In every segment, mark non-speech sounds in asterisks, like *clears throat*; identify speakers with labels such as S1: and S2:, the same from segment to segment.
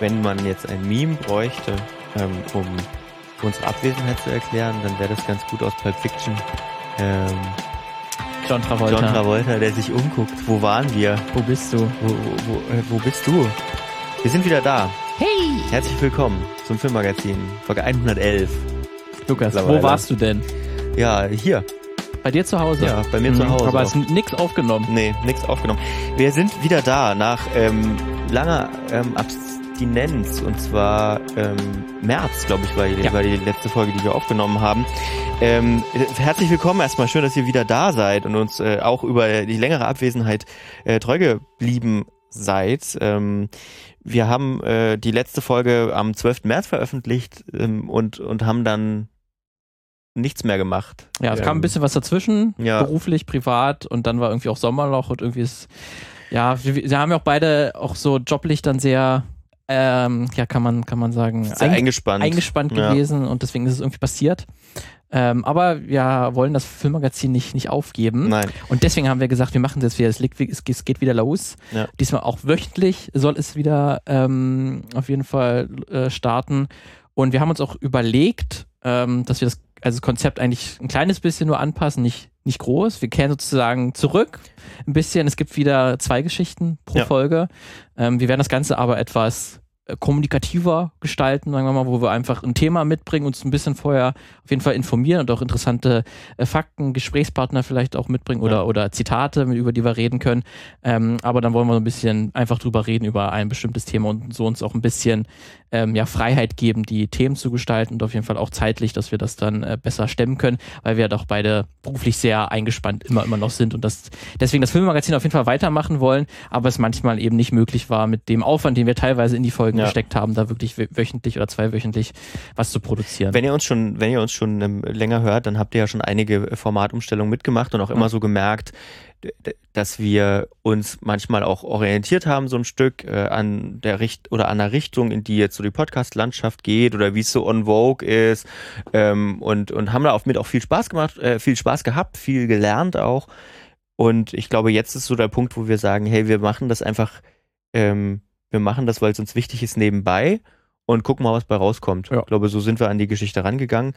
S1: wenn man jetzt ein Meme bräuchte, ähm, um unsere Abwesenheit zu erklären, dann wäre das ganz gut aus Pulp Fiction. Ähm,
S2: John Travolta.
S1: John Travolta, der sich umguckt. Wo waren wir?
S2: Wo bist du?
S1: Wo, wo, wo, äh, wo bist du? Wir sind wieder da.
S2: Hey!
S1: Herzlich willkommen zum Filmmagazin, Folge 111.
S2: Lukas, wo warst du denn?
S1: Ja, hier.
S2: Bei dir zu Hause?
S1: Ja, bei mir zu
S2: Mhm,
S1: Hause.
S2: Aber es ist nix aufgenommen.
S1: Nee, nichts aufgenommen. Wir sind wieder da nach ähm, langer ähm, Abstinenz und zwar ähm, März, glaube ich, war die,
S2: Ja.
S1: war die letzte Folge, die wir aufgenommen haben. Ähm, äh, herzlich willkommen erstmal, schön, dass ihr wieder da seid und uns äh, auch über die längere Abwesenheit äh, treu geblieben seid. Ähm, wir haben äh, die letzte Folge am 12. März veröffentlicht ähm, und, und haben dann nichts mehr gemacht.
S2: Ja, es
S1: Ähm,
S2: kam ein bisschen was dazwischen,
S1: ja.
S2: beruflich, privat und dann war irgendwie auch Sommerloch und irgendwie ist, ja, wir, wir haben ja auch beide auch so joblich dann sehr, ähm, ja, kann man, kann man sagen,
S1: sehr
S2: einge-
S1: eingespannt.
S2: eingespannt
S1: Ja.
S2: gewesen und deswegen ist es irgendwie passiert. Ähm, aber wir wollen das Filmmagazin nicht, nicht aufgeben.
S1: Nein.
S2: Und deswegen haben wir gesagt, wir machen das wieder, es, liegt, es, es geht wieder los.
S1: Ja.
S2: Diesmal auch wöchentlich soll es wieder ähm, auf jeden Fall äh, starten. Und wir haben uns auch überlegt, ähm, dass wir das, also das Konzept eigentlich ein kleines bisschen nur anpassen, nicht, nicht groß. Wir kehren sozusagen zurück ein bisschen. Es gibt wieder zwei Geschichten pro
S1: Ja.
S2: Folge. Ähm, wir werden das Ganze aber etwas äh, kommunikativer gestalten, sagen wir mal, wo wir einfach ein Thema mitbringen, uns ein bisschen vorher auf jeden Fall informieren und auch interessante äh, Fakten, Gesprächspartner vielleicht auch mitbringen oder,
S1: Ja.
S2: oder Zitate, über die wir reden können. Ähm, aber dann wollen wir so ein bisschen einfach drüber reden über ein bestimmtes Thema und so uns auch ein bisschen ähm, ja, Freiheit geben, die Themen zu gestalten und auf jeden Fall auch zeitlich, dass wir das dann äh, besser stemmen können, weil wir doch beide beruflich sehr eingespannt immer, immer noch sind und das deswegen das Filmmagazin auf jeden Fall weitermachen wollen, aber es manchmal eben nicht möglich war mit dem Aufwand, den wir teilweise in die Folgen
S1: Ja.
S2: gesteckt haben, da wirklich wö- wöchentlich oder zweiwöchentlich was zu produzieren.
S1: Wenn ihr uns schon, wenn ihr uns schon ähm, länger hört, dann habt ihr ja schon einige Formatumstellungen mitgemacht und auch immer
S2: Ja.
S1: so gemerkt, dass wir uns manchmal auch orientiert haben, so ein Stück äh, an der Richt oder an der Richtung, in die jetzt so die Podcast-Landschaft geht oder wie es so on Vogue ist ähm, und, und haben da auch mit auch viel Spaß gemacht, äh, viel Spaß gehabt, viel gelernt auch. Und ich glaube, jetzt ist so der Punkt, wo wir sagen, hey, wir machen das einfach, ähm, wir machen das, weil es uns wichtig ist, nebenbei und gucken mal, was bei rauskommt.
S2: Ja.
S1: Ich glaube, so sind wir an die Geschichte rangegangen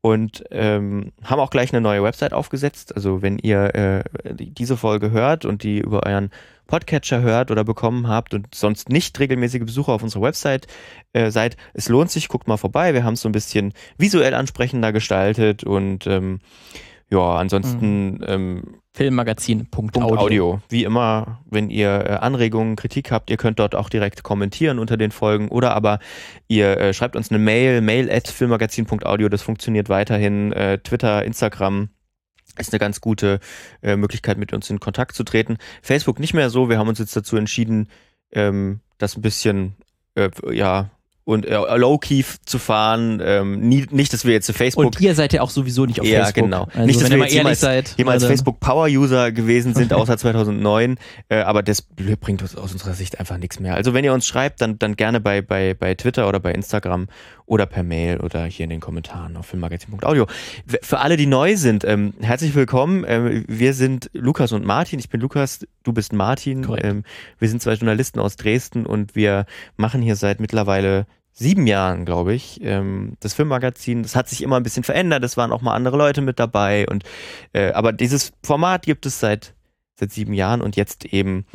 S1: und ähm, haben auch gleich eine neue Website aufgesetzt. Also wenn ihr äh, die- diese Folge hört und die über euren Podcatcher hört oder bekommen habt und sonst nicht regelmäßige Besucher auf unserer Website äh, seid, es lohnt sich, guckt mal vorbei. Wir haben es so ein bisschen visuell ansprechender gestaltet und ähm, ja, ansonsten ähm,
S2: Filmmagazin.audio.
S1: Audio. Wie immer, wenn ihr äh, Anregungen, Kritik habt, ihr könnt dort auch direkt kommentieren unter den Folgen oder aber ihr äh, schreibt uns eine Mail, mail at filmmagazin.audio, das funktioniert weiterhin. Äh, Twitter, Instagram ist eine ganz gute äh, Möglichkeit, mit uns in Kontakt zu treten. Facebook nicht mehr so, wir haben uns jetzt dazu entschieden, ähm, das ein bisschen, äh, ja, und äh, low-key zu fahren. Ähm, nie, nicht, dass wir jetzt zu Facebook
S2: Und ihr seid ja auch sowieso nicht auf
S1: Ja,
S2: Facebook.
S1: genau.
S2: Also
S1: Nicht, dass wir jetzt jemals-
S2: seid.
S1: jemals
S2: also-
S1: Facebook Power User gewesen sind, *laughs* außer 2009. Äh, aber das bringt uns aus unserer Sicht einfach nichts mehr. Also wenn ihr uns schreibt, dann, dann gerne bei, bei, bei Twitter oder bei Instagram oder per Mail oder hier in den Kommentaren auf filmmagazin.audio. Für alle, die neu sind, ähm, herzlich willkommen. Ähm, wir sind Lukas und Martin. Ich bin Lukas, du bist Martin. Ähm, wir sind zwei Journalisten aus Dresden und wir machen hier seit mittlerweile sieben Jahren, glaube ich, ähm, das Filmmagazin. Das hat sich immer ein bisschen verändert. Es waren auch mal andere Leute mit dabei und äh, aber dieses Format gibt es seit seit sieben Jahren und jetzt eben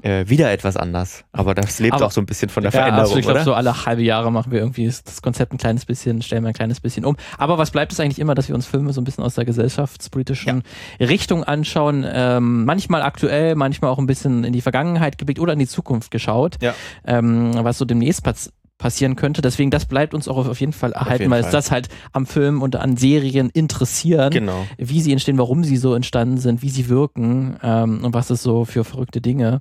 S1: äh, wieder etwas anders. Aber das lebt
S2: Mhm. Aber-
S1: auch so ein bisschen von der
S2: ja,
S1: Veränderung,
S2: absolut. Ich glaube, so alle halbe Jahre machen wir irgendwie das Konzept ein kleines bisschen, stellen wir ein kleines bisschen um. Aber was bleibt es eigentlich immer, dass wir uns Filme so ein bisschen aus der gesellschaftspolitischen Richtung anschauen? Ähm, manchmal aktuell, manchmal auch ein bisschen in die Vergangenheit geblickt oder in die Zukunft geschaut,
S1: Ja.
S2: ähm, was so demnächst pass passieren könnte. Deswegen, das bleibt uns auch auf jeden Fall erhalten, weil es das halt am Film und an Serien interessieren
S1: Genau.
S2: wie sie entstehen, warum sie so entstanden sind, wie sie wirken ähm, und was es so für verrückte Dinge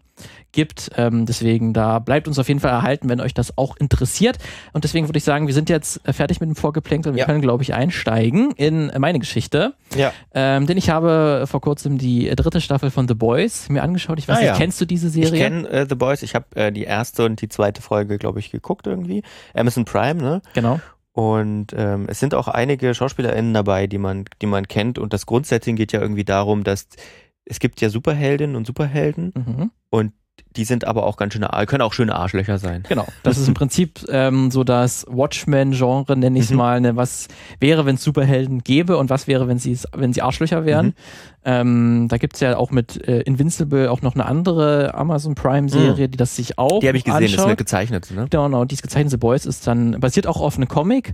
S2: gibt. Ähm, deswegen, da bleibt uns auf jeden Fall erhalten, wenn euch das auch interessiert. Und deswegen würde ich sagen, wir sind jetzt äh, fertig mit dem Vorgeplänkel und wir
S1: Ja.
S2: können, glaube ich, einsteigen in meine Geschichte.
S1: Ja.
S2: Ähm, denn ich habe vor kurzem die dritte Staffel von The Boys mir angeschaut. Ich weiß
S1: Ah,
S2: nicht,
S1: ja.
S2: kennst du diese
S1: Ich
S2: Serie?
S1: kenne äh, The Boys. Ich habe äh, die erste und die zweite Folge, glaube ich, geguckt irgendwie. Amazon Prime, ne?
S2: genau.
S1: Und ähm, es sind auch einige SchauspielerInnen dabei, die man, die man kennt. Und das Grundsetting geht ja irgendwie darum, dass es gibt ja Superheldinnen und Superhelden
S2: Mhm.
S1: und die sind aber auch ganz schöne, können auch schöne Arschlöcher sein.
S2: Genau. Das ist im Prinzip ähm, so das Watchmen-Genre, nenne ich es mhm. mal. Ne? Was wäre, wenn es Superhelden gäbe und was wäre, wenn sie wenn sie Arschlöcher wären? Mhm. Ähm, da gibt es ja auch mit äh, Invincible auch noch eine andere Amazon Prime-Serie, mhm. die das sich auch.
S1: Die habe ich gesehen,
S2: anschaut.
S1: das ist eine gezeichnete, ne?
S2: Genau, genau. Die ist gezeichnet, The Boys ist dann basiert auch auf einem Comic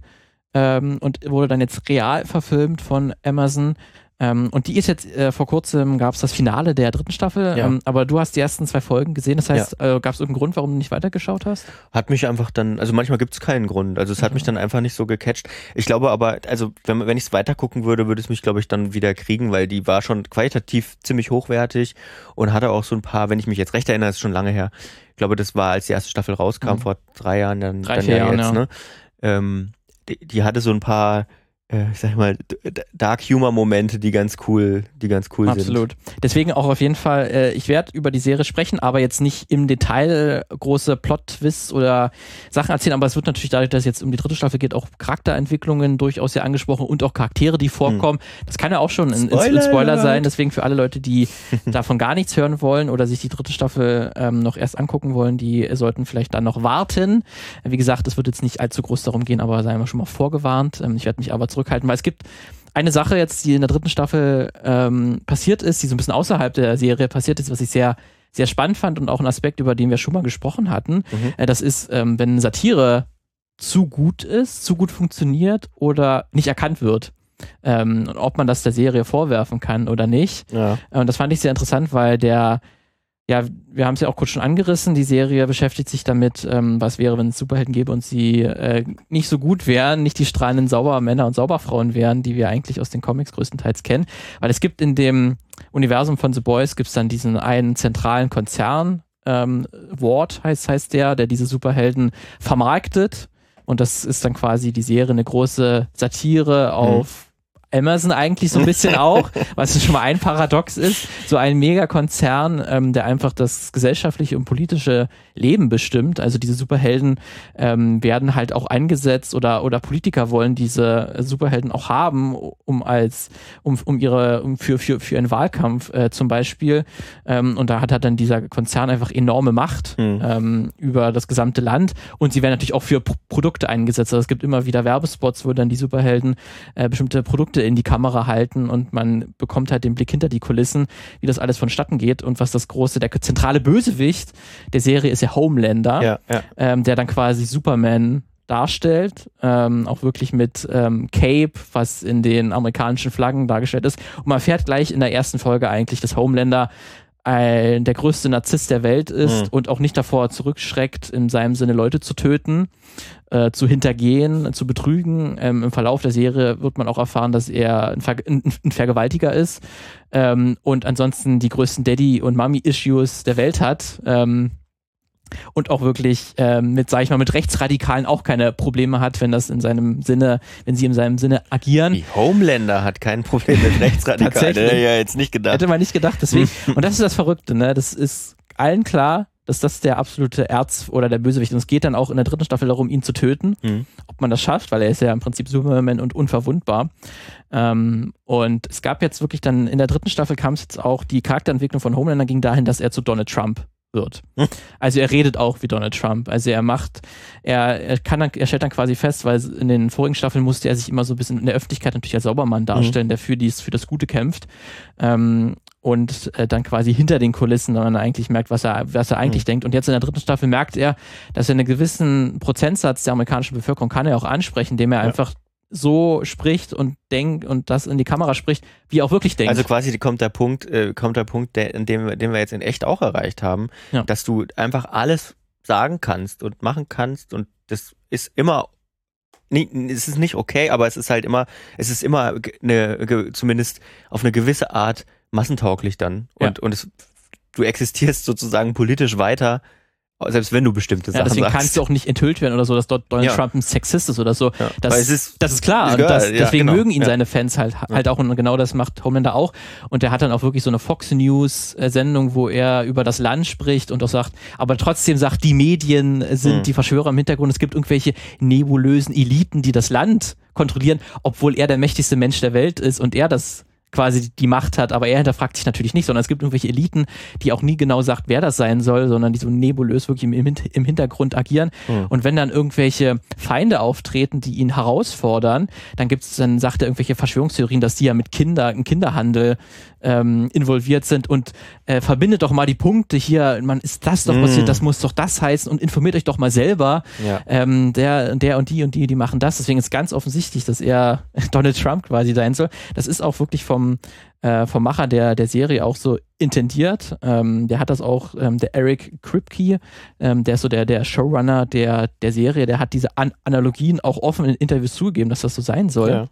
S2: ähm, und wurde dann jetzt real verfilmt von Amazon. Ähm, und die ist jetzt, äh, vor kurzem gab es das Finale der dritten Staffel, ja. ähm, aber du hast die ersten zwei Folgen gesehen, das heißt, ja. äh, gab es irgendeinen Grund, warum du nicht weitergeschaut hast?
S1: Hat mich einfach dann, also manchmal gibt es keinen Grund, also es hat mhm. mich dann einfach nicht so gecatcht. Ich glaube aber, also wenn, wenn ich es weitergucken würde, würde es mich, glaube ich, dann wieder kriegen, weil die war schon qualitativ ziemlich hochwertig und hatte auch so ein paar, wenn ich mich jetzt recht erinnere, ist schon lange her, ich glaube, das war, als die erste Staffel rauskam, mhm. vor drei Jahren, dann,
S2: drei,
S1: dann
S2: ja Jahren,
S1: jetzt, ne? Ähm, die, die hatte so ein paar ich sag mal, Dark Humor Momente, die ganz cool, die ganz cool
S2: Absolut.
S1: sind.
S2: Absolut. Deswegen auch auf jeden Fall, äh, ich werde über die Serie sprechen, aber jetzt nicht im Detail große Plot-Twists oder Sachen erzählen, aber es wird natürlich dadurch, dass es jetzt um die dritte Staffel geht, auch Charakterentwicklungen durchaus sehr angesprochen und auch Charaktere, die vorkommen. Hm. Das kann ja auch schon ein, Spoiler, Spoiler sein, deswegen für alle Leute, die *laughs* davon gar nichts hören wollen oder sich die dritte Staffel ähm, noch erst angucken wollen, die sollten vielleicht dann noch warten. Wie gesagt, es wird jetzt nicht allzu groß darum gehen, aber seien wir schon mal vorgewarnt. Ähm, ich werde mich aber zurückhalten, weil es gibt eine Sache jetzt, die in der dritten Staffel ähm, passiert ist, die so ein bisschen außerhalb der Serie passiert ist, was ich sehr, sehr spannend fand und auch ein Aspekt, über den wir schon mal gesprochen hatten. Mhm. Äh, das ist, ähm, wenn Satire zu gut ist, zu gut funktioniert oder nicht erkannt wird. Ähm, ob man das der Serie vorwerfen kann oder nicht. Ja. Und das fand ich sehr interessant, weil der ja, wir haben es ja auch kurz schon angerissen. Die Serie beschäftigt sich damit, ähm, was wäre, wenn es Superhelden gäbe und sie äh, nicht so gut wären, nicht die strahlenden Saubermänner und Sauberfrauen wären, die wir eigentlich aus den Comics größtenteils kennen. Weil es gibt in dem Universum von The Boys gibt es dann diesen einen zentralen Konzern, ähm, Ward heißt, heißt der, der diese Superhelden vermarktet. Und das ist dann quasi die Serie eine große Satire auf Amazon eigentlich so ein bisschen *laughs* auch, was schon mal ein Paradox ist. So ein Megakonzern, ähm, der einfach das gesellschaftliche und politische Leben bestimmt. Also diese Superhelden ähm, werden halt auch eingesetzt oder, oder Politiker wollen diese Superhelden auch haben, um als, um, um ihre, um für, für, für einen Wahlkampf äh, zum Beispiel. Ähm, und da hat halt dann dieser Konzern einfach enorme Macht mhm. ähm, über das gesamte Land. Und sie werden natürlich auch für P Produkte eingesetzt. Also es gibt immer wieder Werbespots, wo dann die Superhelden äh, bestimmte Produkte in die Kamera halten und man bekommt halt den Blick hinter die Kulissen, wie das alles vonstatten geht und was das große, der zentrale Bösewicht der Serie ist ja Homelander, ja, ja. Ähm, der dann quasi Superman darstellt, ähm, auch wirklich mit ähm, Cape, was in den amerikanischen Flaggen dargestellt ist. Und man fährt gleich in der ersten Folge eigentlich, dass Homelander ein, der größte Narzisst der Welt ist mhm. und auch nicht davor zurückschreckt, in seinem Sinne Leute zu töten, äh, zu hintergehen, zu betrügen. Ähm, Im Verlauf der Serie wird man auch erfahren, dass er ein, Ver ein, ein Vergewaltiger ist ähm, und ansonsten die größten Daddy- und Mommy-Issues der Welt hat. Ähm, und auch wirklich ähm, mit, sag ich mal, mit Rechtsradikalen auch keine Probleme hat, wenn das in seinem Sinne, wenn sie in seinem Sinne agieren.
S1: Die Homelander hat kein Problem mit *laughs* Rechtsradikalen. Hätte ja jetzt nicht gedacht.
S2: Hätte man nicht gedacht, deswegen. und das ist das Verrückte, ne? Das ist allen klar, dass das der absolute Erz oder der Bösewicht ist. Und es geht dann auch in der dritten Staffel darum, ihn zu töten. Mhm. Ob man das schafft, weil er ist ja im Prinzip Superman und unverwundbar. Ähm, und es gab jetzt wirklich dann, in der dritten Staffel kam es jetzt auch, die Charakterentwicklung von Homelander ging dahin, dass er zu Donald Trump wird. Also er redet auch wie Donald Trump. Also er macht, er, er kann dann, er stellt dann quasi fest, weil in den vorigen Staffeln musste er sich immer so ein bisschen in der Öffentlichkeit natürlich als Saubermann hm. darstellen, mhm. der für dies, für das Gute kämpft. Ähm, und äh, dann quasi hinter den Kulissen dann eigentlich merkt, was er, was er eigentlich mhm. denkt. Und jetzt in der dritten Staffel merkt er, dass er einen gewissen Prozentsatz der amerikanischen Bevölkerung kann er auch ansprechen, indem er ja. einfach so spricht und denkt und das in die Kamera spricht, wie er auch wirklich denkt.
S1: Also quasi kommt der Punkt, äh, kommt der Punkt, der, in dem, den wir jetzt in echt auch erreicht haben, ja. dass du einfach alles sagen kannst und machen kannst und das ist immer Nee, es ist nicht okay, aber es ist halt immer, es ist immer eine, zumindest auf eine gewisse Art massentauglich dann. Und, ja. und es, du existierst sozusagen politisch weiter selbst wenn du bestimmte ja, Sachen
S2: deswegen
S1: sagst.
S2: kannst du auch nicht enthüllt werden oder so, dass dort Donald ja. Trump ein Sexist ist oder so. Ja. Das,
S1: ist,
S2: das ist klar. Und das, deswegen genau. mögen ihn seine Fans halt, halt auch und genau das macht Homelander auch. Und der hat dann auch wirklich so eine Fox News Sendung, wo er über das Land spricht und auch sagt, aber trotzdem sagt, die Medien sind mhm. die Verschwörer im Hintergrund. Es gibt irgendwelche nebulösen Eliten, die das Land kontrollieren, obwohl er der mächtigste Mensch der Welt ist und er das quasi die Macht hat, aber er hinterfragt sich natürlich nicht, sondern es gibt irgendwelche Eliten, die auch nie genau sagt, wer das sein soll, sondern die so nebulös wirklich im, im Hintergrund agieren. Mhm. Und wenn dann irgendwelche Feinde auftreten, die ihn herausfordern, dann gibt es, dann sagt er irgendwelche Verschwörungstheorien, dass die ja mit Kinder, im Kinderhandel ähm, involviert sind und äh, verbindet doch mal die Punkte hier, man ist das doch passiert, mm. das muss doch das heißen und informiert euch doch mal selber. Ja. Ähm, der, der und die und die, die machen das. Deswegen ist ganz offensichtlich, dass er *laughs* Donald Trump quasi sein soll. Das ist auch wirklich vom, äh, vom Macher der, der Serie auch so intendiert. Ähm, der hat das auch, ähm, der Eric Kripke, ähm, der ist so der, der Showrunner der, der Serie, der hat diese An Analogien auch offen in Interviews zugegeben, dass das so sein soll. Ja.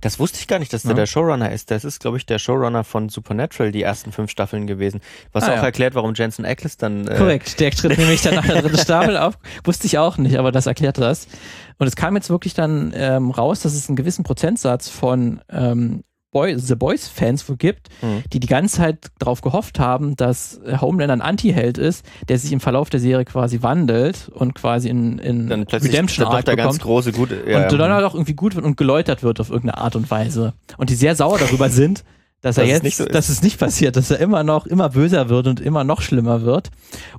S1: Das wusste ich gar nicht, dass der der Showrunner ist. Das ist, glaube ich, der Showrunner von Supernatural, die ersten fünf Staffeln gewesen. Was ah, auch ja. erklärt, warum Jensen Ackles dann.
S2: Äh Korrekt, der tritt nämlich dann nach der dritten Staffel auf. *laughs* Wusste ich auch nicht, aber das erklärt das. Und es kam jetzt wirklich dann ähm, raus, dass es einen gewissen Prozentsatz von ähm, Boy, The Boys-Fans gibt, mhm. die die ganze Zeit darauf gehofft haben, dass Homelander ein Anti-Held ist, der sich im Verlauf der Serie quasi wandelt und quasi in, in
S1: dann Redemption Arc der ganz große
S2: gut ja, und dann auch irgendwie gut wird und geläutert wird auf irgendeine Art und Weise und die sehr sauer darüber *laughs* sind, dass er jetzt, so dass es nicht passiert, dass er immer noch immer böser wird und immer noch schlimmer wird.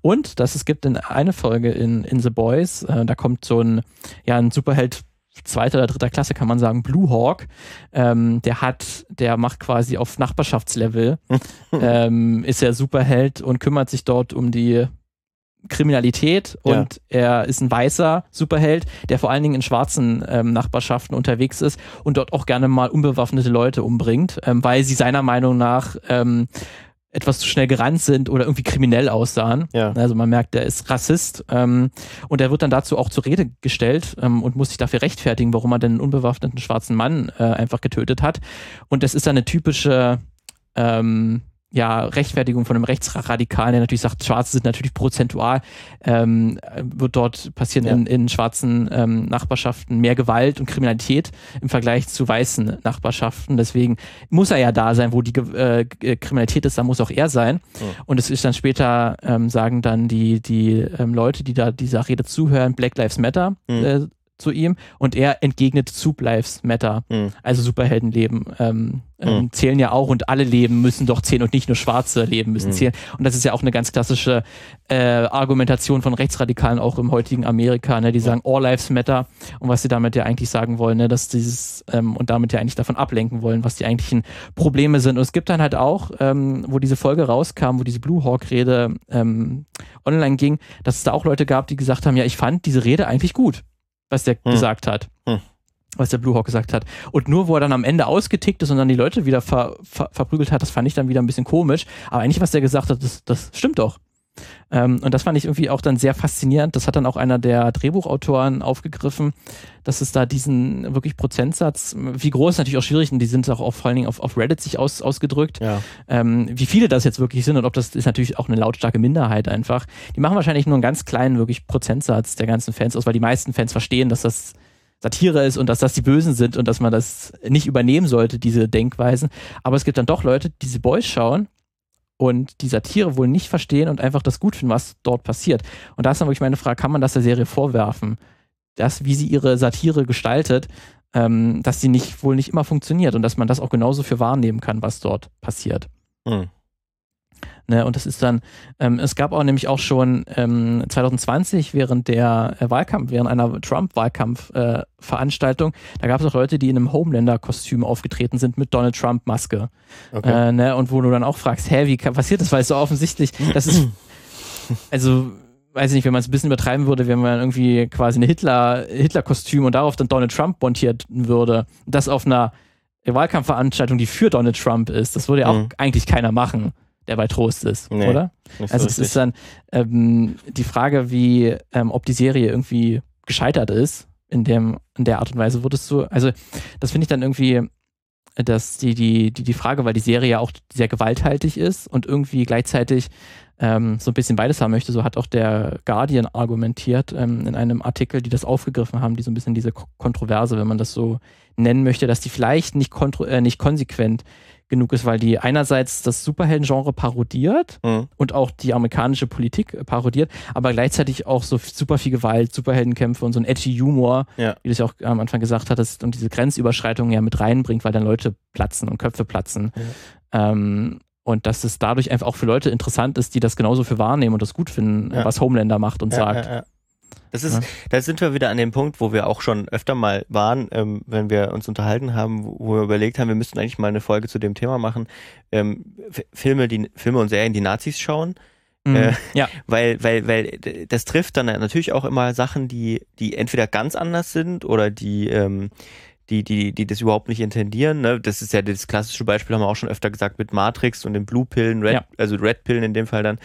S2: Und dass es gibt in eine Folge in, in The Boys, äh, da kommt so ein, ja, ein Superheld zweiter oder dritter Klasse, kann man sagen, Blue Hawk. Ähm, der hat, der macht quasi auf Nachbarschaftslevel, *laughs* ähm, ist er Superheld und kümmert sich dort um die Kriminalität und ja. er ist ein weißer Superheld, der vor allen Dingen in schwarzen ähm, Nachbarschaften unterwegs ist und dort auch gerne mal unbewaffnete Leute umbringt, ähm, weil sie seiner Meinung nach ähm, etwas zu schnell gerannt sind oder irgendwie kriminell aussahen. Ja. Also man merkt, der ist Rassist ähm, und er wird dann dazu auch zur Rede gestellt ähm, und muss sich dafür rechtfertigen, warum er denn einen unbewaffneten schwarzen Mann äh, einfach getötet hat. Und das ist dann eine typische ähm, ja, Rechtfertigung von einem Rechtsradikalen, der natürlich sagt, Schwarze sind natürlich prozentual, ähm, wird dort passieren ja. in, in schwarzen ähm, Nachbarschaften mehr Gewalt und Kriminalität im Vergleich zu weißen Nachbarschaften. Deswegen muss er ja da sein, wo die äh, Kriminalität ist, da muss auch er sein. Ja. Und es ist dann später, ähm, sagen dann die, die ähm, Leute, die da dieser Rede zuhören, Black Lives Matter. Mhm. Äh, zu ihm und er entgegnet Soup Lives Matter, mhm. also Superheldenleben ähm, ähm, mhm. zählen ja auch und alle Leben müssen doch zählen und nicht nur schwarze Leben müssen mhm. zählen. Und das ist ja auch eine ganz klassische äh, Argumentation von Rechtsradikalen auch im heutigen Amerika, ne? die sagen All Lives Matter und was sie damit ja eigentlich sagen wollen, ne? dass dieses ähm, und damit ja eigentlich davon ablenken wollen, was die eigentlichen Probleme sind. Und es gibt dann halt auch, ähm, wo diese Folge rauskam, wo diese Blue Hawk Rede ähm, online ging, dass es da auch Leute gab, die gesagt haben, ja, ich fand diese Rede eigentlich gut was der hm. gesagt hat. Hm. Was der Blue Hawk gesagt hat. Und nur, wo er dann am Ende ausgetickt ist und dann die Leute wieder ver, ver, verprügelt hat, das fand ich dann wieder ein bisschen komisch. Aber eigentlich, was der gesagt hat, das, das stimmt doch. Ähm, und das fand ich irgendwie auch dann sehr faszinierend. Das hat dann auch einer der Drehbuchautoren aufgegriffen, dass es da diesen wirklich Prozentsatz, wie groß ist natürlich auch schwierig, und die sind auch auf, vor allen Dingen auf, auf Reddit sich aus, ausgedrückt, ja. ähm, wie viele das jetzt wirklich sind und ob das ist natürlich auch eine lautstarke Minderheit einfach. Die machen wahrscheinlich nur einen ganz kleinen wirklich Prozentsatz der ganzen Fans aus, weil die meisten Fans verstehen, dass das Satire ist und dass das die Bösen sind und dass man das nicht übernehmen sollte, diese Denkweisen. Aber es gibt dann doch Leute, die diese Boys schauen und die Satire wohl nicht verstehen und einfach das gut finden, was dort passiert. Und da ist dann wirklich meine Frage, kann man das der Serie vorwerfen? dass wie sie ihre Satire gestaltet, ähm, dass sie nicht wohl nicht immer funktioniert und dass man das auch genauso für wahrnehmen kann, was dort passiert. Mhm. Ne, und das ist dann, ähm, es gab auch nämlich auch schon ähm, 2020 während der äh, Wahlkampf, während einer Trump-Wahlkampf-Veranstaltung, äh, da gab es auch Leute, die in einem Homelander-Kostüm aufgetreten sind mit Donald Trump-Maske. Okay. Äh, ne, und wo du dann auch fragst, hä, wie passiert das? Weil es so offensichtlich, das ist, *clears throat* also weiß ich nicht, wenn man es ein bisschen übertreiben würde, wenn man irgendwie quasi eine Hitler, Hitler-Kostüm und darauf dann Donald Trump montiert würde, das auf einer Wahlkampfveranstaltung, die für Donald Trump ist, das würde ja auch mhm. eigentlich keiner machen, der bei Trost ist, nee, oder? Also so es ist dann ähm, die Frage, wie, ähm, ob die Serie irgendwie gescheitert ist, in dem, in der Art und Weise würdest du, also das finde ich dann irgendwie, dass die, die, die, die Frage, weil die Serie ja auch sehr gewalthaltig ist und irgendwie gleichzeitig ähm, so ein bisschen beides haben möchte. So hat auch der Guardian argumentiert ähm, in einem Artikel, die das aufgegriffen haben, die so ein bisschen diese Kontroverse, wenn man das so nennen möchte, dass die vielleicht nicht, äh, nicht konsequent genug ist, weil die einerseits das Superhelden-Genre parodiert
S1: Mhm.
S2: und auch die amerikanische Politik äh, parodiert, aber gleichzeitig auch so super viel Gewalt, Superheldenkämpfe und so ein edgy Humor,
S1: Ja.
S2: wie du es ja auch am Anfang gesagt hattest, und diese Grenzüberschreitungen ja mit reinbringt, weil dann Leute platzen und Köpfe platzen. Ähm, und dass es dadurch einfach auch für Leute interessant ist, die das genauso für wahrnehmen und das gut finden,
S1: Ja.
S2: was Homelander macht und
S1: Ja,
S2: sagt.
S1: Das ist,
S2: Ja.
S1: da sind wir wieder an dem Punkt, wo wir auch schon öfter mal waren, ähm, wenn wir uns unterhalten haben, wo wir überlegt haben, wir müssten eigentlich mal eine Folge zu dem Thema machen. Ähm, Filme, die Filme und Serien, die Nazis schauen,
S2: Mhm.
S1: Äh,
S2: ja, *laughs*
S1: weil, weil, weil das trifft dann natürlich auch immer Sachen, die, die entweder ganz anders sind oder die, ähm, die, die, die das überhaupt nicht intendieren. Ne? Das ist ja das klassische Beispiel, haben wir auch schon öfter gesagt, mit Matrix und den Blue-Pillen, Red,
S2: Ja.
S1: also Red-Pillen in dem Fall dann,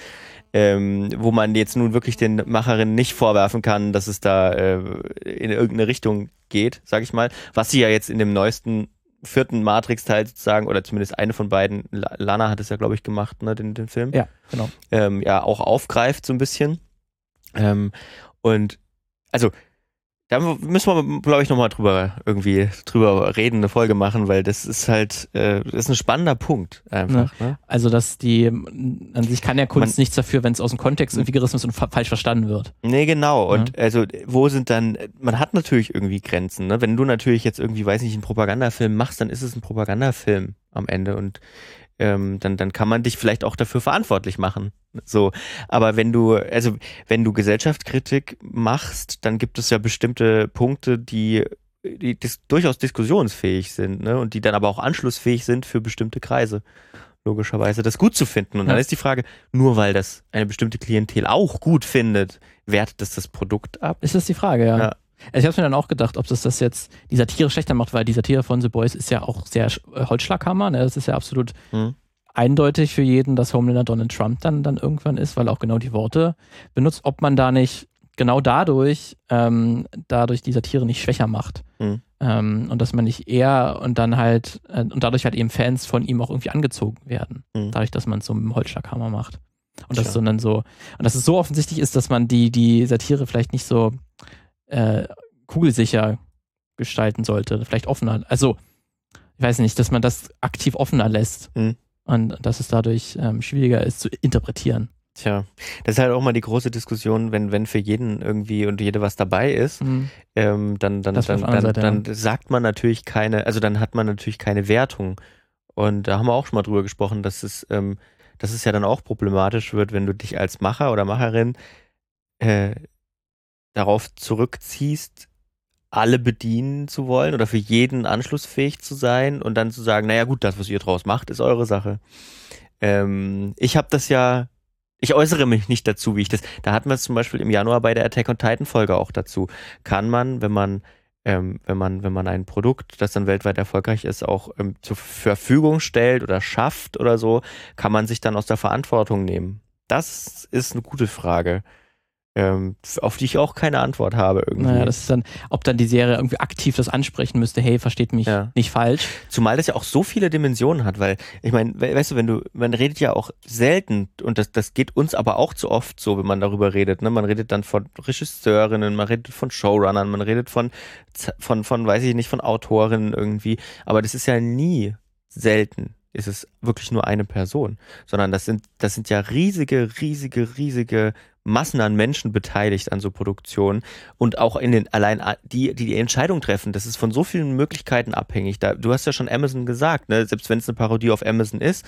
S1: ähm, wo man jetzt nun wirklich den Macherinnen nicht vorwerfen kann, dass es da äh, in irgendeine Richtung geht, sag ich mal. Was sie ja jetzt in dem neuesten vierten Matrix-Teil sozusagen, oder zumindest eine von beiden, La- Lana hat es ja, glaube ich, gemacht, ne, den, den Film
S2: ja, genau.
S1: ähm, ja auch aufgreift so ein bisschen. Ähm, und also da müssen wir, glaube ich, nochmal drüber irgendwie drüber reden, eine Folge machen, weil das ist halt, äh, das ist ein spannender Punkt einfach. Ne?
S2: Also, dass die, an sich kann ja Kunst
S1: Man-
S2: nichts dafür, wenn es aus dem Kontext irgendwie gerissen ist und fa falsch verstanden wird.
S1: Nee, genau. Und also, wo sind dann, man hat natürlich irgendwie Grenzen, ne? Wenn du natürlich jetzt irgendwie, weiß nicht, einen Propagandafilm machst, dann ist es ein Propagandafilm am Ende und ähm, dann, dann kann man dich vielleicht auch dafür verantwortlich machen. So. Aber wenn du, also wenn du Gesellschaftskritik machst, dann gibt es ja bestimmte Punkte, die, die dis durchaus diskussionsfähig sind, ne? Und die dann aber auch anschlussfähig sind für bestimmte Kreise. Logischerweise, das gut zu finden. Und dann
S2: Ja.
S1: ist die Frage, nur weil das eine bestimmte Klientel auch gut findet, wertet das das Produkt ab?
S2: Ist das die Frage, ja.
S1: Ja.
S2: Also ich habe mir dann auch gedacht, ob das das jetzt die Satire schlechter macht, weil die Satire von The Boys ist ja auch sehr äh, Holzschlaghammer. Ne? Das ist ja absolut
S1: Hm.
S2: eindeutig für jeden, dass Homelander Donald Trump dann, dann irgendwann ist, weil er auch genau die Worte benutzt. Ob man da nicht genau dadurch, ähm, dadurch die Satire nicht schwächer macht.
S1: Hm.
S2: Ähm, und dass man nicht eher und dann halt, äh, und dadurch halt eben Fans von ihm auch irgendwie angezogen werden.
S1: Hm.
S2: Dadurch, dass man es so mit dem Holzschlaghammer macht. Und
S1: Tja.
S2: das so dann so, und dass es so offensichtlich ist, dass man die, die Satire vielleicht nicht so äh, kugelsicher gestalten sollte, vielleicht offener. Also, ich weiß nicht, dass man das aktiv offener lässt
S1: Mhm.
S2: und dass es dadurch ähm, schwieriger ist zu interpretieren.
S1: Tja, das ist halt auch mal die große Diskussion, wenn, wenn für jeden irgendwie und jede was dabei ist,
S2: Mhm.
S1: ähm, dann, dann,
S2: Das
S1: dann, dann,
S2: anderen
S1: dann sagt man natürlich keine, also dann hat man natürlich keine Wertung. Und da haben wir auch schon mal drüber gesprochen, dass es, ähm, dass es ja dann auch problematisch wird, wenn du dich als Macher oder Macherin äh, darauf zurückziehst, alle bedienen zu wollen oder für jeden anschlussfähig zu sein und dann zu sagen, naja gut, das, was ihr draus macht, ist eure Sache. Ähm, ich habe das ja, ich äußere mich nicht dazu, wie ich das, da hatten wir es zum Beispiel im Januar bei der Attack on Titan Folge auch dazu. Kann man, wenn man ähm, wenn man, wenn man ein Produkt, das dann weltweit erfolgreich ist, auch ähm, zur Verfügung stellt oder schafft oder so, kann man sich dann aus der Verantwortung nehmen? Das ist eine gute Frage, ähm, auf die ich auch keine Antwort habe irgendwie.
S2: Naja, das ist dann, ob dann die Serie irgendwie aktiv das ansprechen müsste, hey, versteht mich
S1: Ja.
S2: nicht falsch.
S1: Zumal das ja auch so viele Dimensionen hat, weil ich meine, we weißt du, wenn du, man redet ja auch selten und das, das geht uns aber auch zu oft so, wenn man darüber redet. Ne? Man redet dann von Regisseurinnen, man redet von Showrunnern, man redet von, von, von, weiß ich nicht, von Autorinnen irgendwie. Aber das ist ja nie selten. Ist es wirklich nur eine Person, sondern das sind, das sind ja riesige, riesige, riesige Massen an Menschen beteiligt an so Produktionen und auch in den allein die die die Entscheidung treffen, das ist von so vielen Möglichkeiten abhängig. Da du hast ja schon Amazon gesagt, ne, selbst wenn es eine Parodie auf Amazon ist,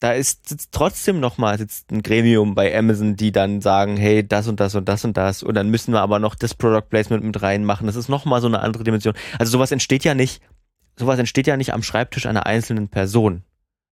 S1: da ist sitzt trotzdem noch mal sitzt ein Gremium bei Amazon, die dann sagen, hey, das und das und das und das und dann müssen wir aber noch das Product Placement mit reinmachen. Das ist noch mal so eine andere Dimension. Also sowas entsteht ja nicht, sowas entsteht ja nicht am Schreibtisch einer einzelnen Person.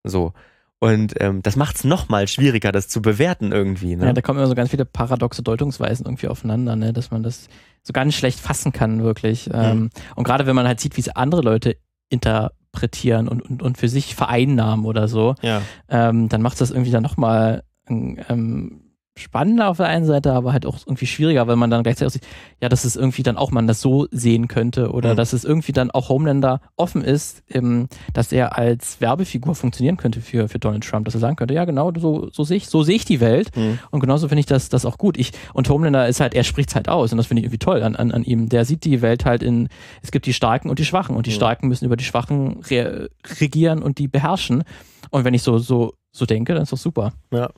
S1: So. Und ähm, das macht es noch mal schwieriger, das zu bewerten irgendwie. Ne?
S2: Ja, da kommen immer so ganz viele paradoxe Deutungsweisen irgendwie aufeinander, ne? dass man das so ganz schlecht fassen kann, wirklich. Ähm, und gerade wenn man halt sieht, wie es andere Leute interpretieren und, und, und für sich vereinnahmen oder so,
S1: ja.
S2: ähm, dann macht das irgendwie dann nochmal ähm, spannender auf der einen Seite, aber halt auch irgendwie schwieriger, weil man dann gleichzeitig sieht, ja, dass es irgendwie dann auch man das so sehen könnte oder mhm. dass es irgendwie dann auch Homelander offen ist, ähm, dass er als Werbefigur funktionieren könnte für, für Donald Trump, dass er sagen könnte, ja genau, so, so sehe ich, so sehe ich die Welt mhm. und genauso finde ich das, das auch gut. Ich, und Homelander ist halt, er spricht es halt aus und das finde ich irgendwie toll an, an, an ihm. Der sieht die Welt halt in, es gibt die Starken und die Schwachen und die mhm. Starken müssen über die Schwachen re regieren und die beherrschen und wenn ich so, so, so denke, dann ist das super.
S1: Ja.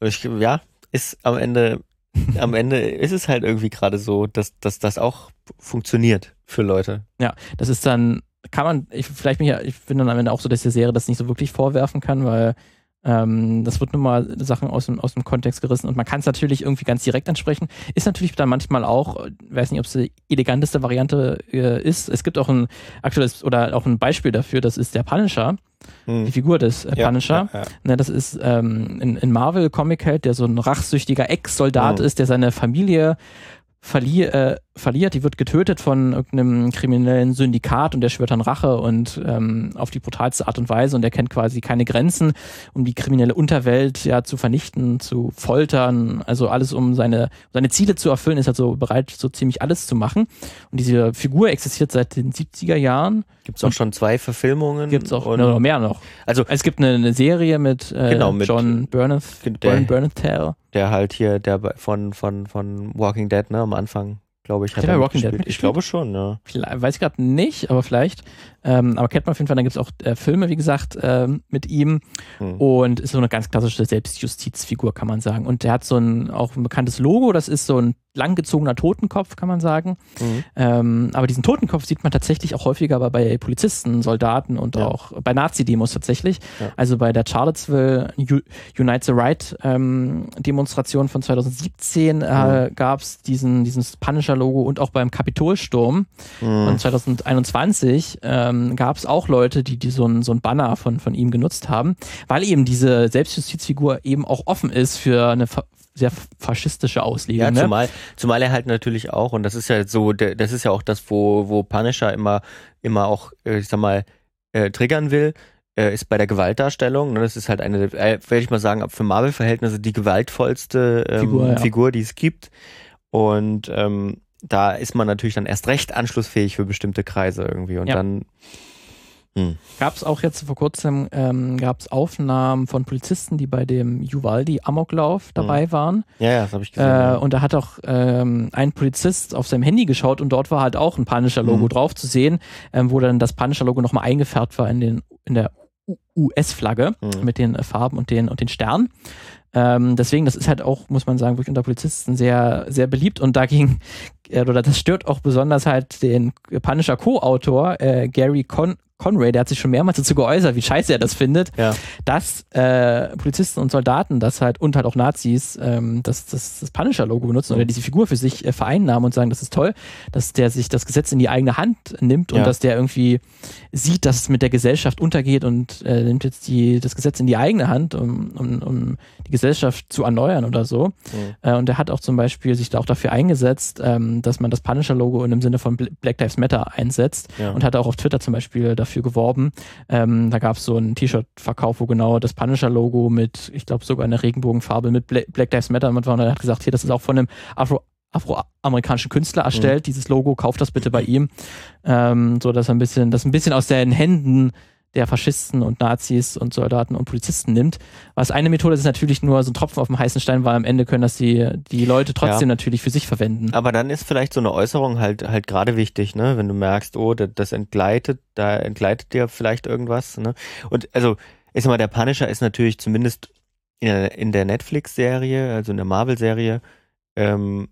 S1: Ich, ja, ist am Ende, *laughs* am Ende ist es halt irgendwie gerade so, dass, dass das auch funktioniert für Leute.
S2: Ja, das ist dann, kann man, ich, vielleicht mich, ich finde dann am Ende auch so, dass die Serie das nicht so wirklich vorwerfen kann, weil ähm, das wird nun mal Sachen aus dem, aus dem Kontext gerissen und man kann es natürlich irgendwie ganz direkt ansprechen. Ist natürlich dann manchmal auch, weiß nicht, ob es die eleganteste Variante äh, ist. Es gibt auch ein aktuelles oder auch ein Beispiel dafür, das ist der Punisher. Hm. Die Figur des äh, Punisher. Ja, ja, ja. Ne, das ist ähm, in, in Marvel Comic Held, der so ein rachsüchtiger Ex-Soldat hm. ist, der seine Familie verli äh, verliert, die wird getötet von irgendeinem kriminellen Syndikat und der schwört dann Rache und ähm, auf die brutalste Art und Weise und er kennt quasi keine Grenzen, um die kriminelle Unterwelt ja zu vernichten, zu foltern, also alles um seine, seine Ziele zu erfüllen, ist er so bereit, so ziemlich alles zu machen. Und diese Figur existiert seit den 70er Jahren.
S1: Gibt es auch schon zwei Verfilmungen?
S2: Gibt es auch noch mehr noch. Also es gibt eine, eine Serie mit, äh, genau, mit John Berneth,
S1: der, Bernethal. Der halt hier, der von, von, von Walking Dead, ne, am Anfang glaube ich. Hat
S2: er Walking Dead
S1: Ich glaube schon, ja.
S2: Weiß ich gerade nicht, aber vielleicht. Ähm, aber kennt man auf jeden Fall, dann gibt es auch äh, Filme, wie gesagt, ähm, mit ihm. Hm. Und ist so eine ganz klassische Selbstjustizfigur, kann man sagen. Und der hat so ein auch ein bekanntes Logo, das ist so ein langgezogener Totenkopf, kann man sagen. Mhm. Ähm, aber diesen Totenkopf sieht man tatsächlich auch häufiger aber bei Polizisten, Soldaten und ja. auch bei Nazi-Demos tatsächlich. Ja. Also bei der Charlottesville Unite the Right ähm, Demonstration von 2017 äh, mhm. gab es diesen, diesen Punisher-Logo und auch beim Kapitolsturm mhm. von 2021 ähm, gab es auch Leute, die, die so ein, so ein Banner von, von ihm genutzt haben, weil eben diese Selbstjustizfigur eben auch offen ist für eine sehr faschistische Auslegung. Ja,
S1: ne? zumal, zumal er halt natürlich auch, und das ist ja so, das ist ja auch das, wo, wo Punisher immer, immer auch, äh, ich sag mal, äh, triggern will, äh, ist bei der Gewaltdarstellung. Ne? Das ist halt eine, äh, werde ich mal sagen, für Marvel-Verhältnisse die gewaltvollste ähm, Figur, ja. Figur, die es gibt. Und ähm, da ist man natürlich dann erst recht anschlussfähig für bestimmte Kreise irgendwie. Und ja. dann
S2: hm. Gab es auch jetzt vor kurzem ähm, gab Aufnahmen von Polizisten, die bei dem Uvaldi-Amoklauf dabei hm. waren.
S1: Ja, ja, das habe ich gesehen.
S2: Äh, ja. Und da hat auch ähm, ein Polizist auf seinem Handy geschaut und dort war halt auch ein Punisher-Logo hm. drauf zu sehen, ähm, wo dann das Punisher-Logo nochmal eingefärbt war in, den, in der US-Flagge hm. mit den äh, Farben und den, und den Sternen. Ähm, deswegen, das ist halt auch, muss man sagen, wirklich unter Polizisten sehr, sehr beliebt und dagegen, äh, oder das stört auch besonders halt den Punisher Co-Autor äh, Gary Con Conray, der hat sich schon mehrmals dazu geäußert, wie scheiße er das findet, ja. dass äh, Polizisten und Soldaten das halt und halt auch Nazis ähm, das, das, das Punisher-Logo benutzen mhm. oder diese Figur für sich äh, vereinnahmen und sagen, das ist toll, dass der sich das Gesetz in die eigene Hand nimmt und ja. dass der irgendwie sieht, dass es mit der Gesellschaft untergeht und äh, nimmt jetzt die, das Gesetz in die eigene Hand, um, um, um die Gesellschaft zu erneuern oder so. Mhm. Äh, und er hat auch zum Beispiel sich da auch dafür eingesetzt, ähm, dass man das Punisher-Logo in dem Sinne von Black Lives Matter einsetzt ja. und hat auch auf Twitter zum Beispiel dafür dafür geworben. Ähm, da gab es so einen T-Shirt-Verkauf, wo genau das Punisher-Logo mit, ich glaube sogar eine Regenbogenfarbe mit Black Lives Matter mit war. Und er hat gesagt, hier, das ist auch von einem Afro afroamerikanischen Künstler erstellt, mhm. dieses Logo, kauft das bitte bei ihm. Ähm, so dass er ein bisschen, das ein bisschen aus den Händen der Faschisten und Nazis und Soldaten und Polizisten nimmt. Was eine Methode ist natürlich nur so ein Tropfen auf dem heißen Stein, weil am Ende können das die, die Leute trotzdem ja. natürlich für sich verwenden.
S1: Aber dann ist vielleicht so eine Äußerung halt halt gerade wichtig, ne? Wenn du merkst, oh, das, das entgleitet, da entgleitet dir vielleicht irgendwas, ne? Und also, ich sag mal, der Punisher ist natürlich zumindest in der, in der Netflix-Serie, also in der Marvel-Serie, ähm,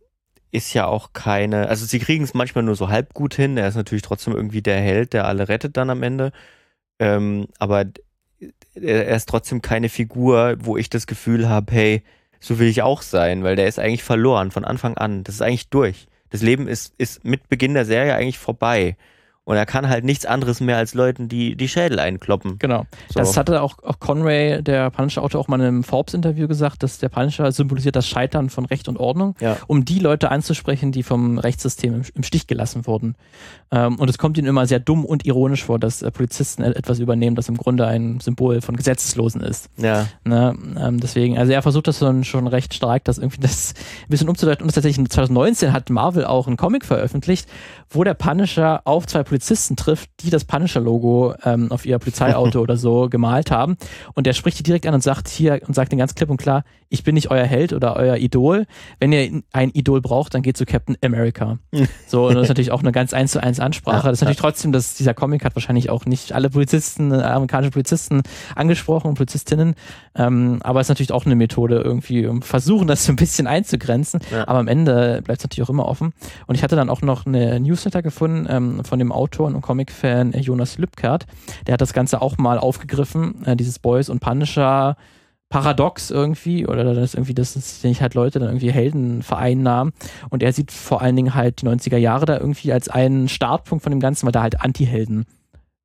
S1: ist ja auch keine, also sie kriegen es manchmal nur so halb gut hin. Er ist natürlich trotzdem irgendwie der Held, der alle rettet dann am Ende. Ähm, aber er ist trotzdem keine Figur, wo ich das Gefühl habe, hey, so will ich auch sein, weil der ist eigentlich verloren von Anfang an. Das ist eigentlich durch. Das Leben ist, ist mit Beginn der Serie eigentlich vorbei. Und er kann halt nichts anderes mehr als Leuten, die die Schädel einkloppen.
S2: Genau.
S1: So.
S2: Das hatte auch, auch Conway, der Punisher-Autor, auch mal in einem Forbes-Interview gesagt, dass der Punisher symbolisiert das Scheitern von Recht und Ordnung,
S1: Ja.
S2: um die Leute anzusprechen, die vom Rechtssystem im, im Stich gelassen wurden. Ähm, und es kommt ihnen immer sehr dumm und ironisch vor, dass äh, Polizisten e- etwas übernehmen, das im Grunde ein Symbol von Gesetzeslosen ist.
S1: Ja.
S2: Ne? Ähm, deswegen, also er versucht das schon, schon recht stark, das irgendwie das ein bisschen umzudeuten. Und tatsächlich 2019 hat Marvel auch einen Comic veröffentlicht, wo der Punisher auf zwei Polizisten trifft, die das Punisher-Logo ähm, auf ihr Polizeiauto *laughs* oder so gemalt haben. Und der spricht die direkt an und sagt hier und sagt den ganz klipp und klar, ich bin nicht euer Held oder euer Idol. Wenn ihr ein Idol braucht, dann geht zu Captain America. *laughs* So, und das ist natürlich auch eine ganz eins zu eins Ansprache.
S1: Ja,
S2: das ist natürlich trotzdem, dass dieser Comic hat wahrscheinlich auch nicht alle Polizisten, äh, amerikanische Polizisten angesprochen und Polizistinnen. Ähm, aber es ist natürlich auch eine Methode, irgendwie um versuchen, das so ein bisschen einzugrenzen.
S1: Ja.
S2: Aber am Ende bleibt es natürlich auch immer offen. Und ich hatte dann auch noch eine Newsletter gefunden ähm, von dem Autor und Comic-Fan Jonas Lübkert. Der hat das Ganze auch mal aufgegriffen, äh, dieses Boys und Punisher. Paradox irgendwie, oder das irgendwie, dass es nicht halt Leute dann irgendwie Helden vereinnahmen. Und er sieht vor allen Dingen halt die 90er Jahre da irgendwie als einen Startpunkt von dem Ganzen, weil da halt Anti-Helden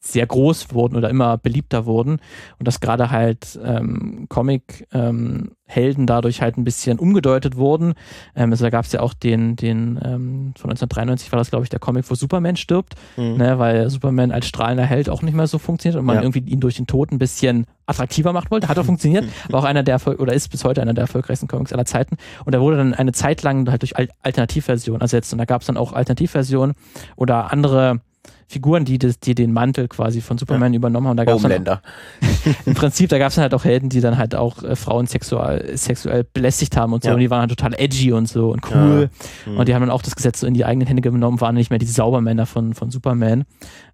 S2: sehr groß wurden oder immer beliebter wurden und dass gerade halt ähm, Comic-Helden dadurch halt ein bisschen umgedeutet wurden. Ähm, also da gab es ja auch den, den ähm, von 1993 war das glaube ich der Comic, wo Superman stirbt,
S1: Mhm.
S2: ne, weil Superman als strahlender Held auch nicht mehr so funktioniert und man
S1: Ja.
S2: irgendwie ihn durch den Tod ein bisschen attraktiver machen wollte. Hat auch funktioniert, *laughs* war auch einer der oder ist bis heute einer der erfolgreichsten Comics aller Zeiten. Und da wurde dann eine Zeit lang halt durch Al Alternativversionen ersetzt und da gab es dann auch Alternativversionen oder andere Figuren, die, das, die den Mantel quasi von Superman übernommen haben. Da gab's dann
S1: Homelander. *laughs*
S2: im Prinzip, da gab es dann halt auch Helden, die dann halt auch äh, Frauen sexual, sexuell belästigt haben und so.
S1: Ja.
S2: Und die waren halt total edgy und so und cool.
S1: Mhm.
S2: Und die haben dann auch das Gesetz so in die eigenen Hände genommen, waren nicht mehr diese Saubermänner von, von Superman.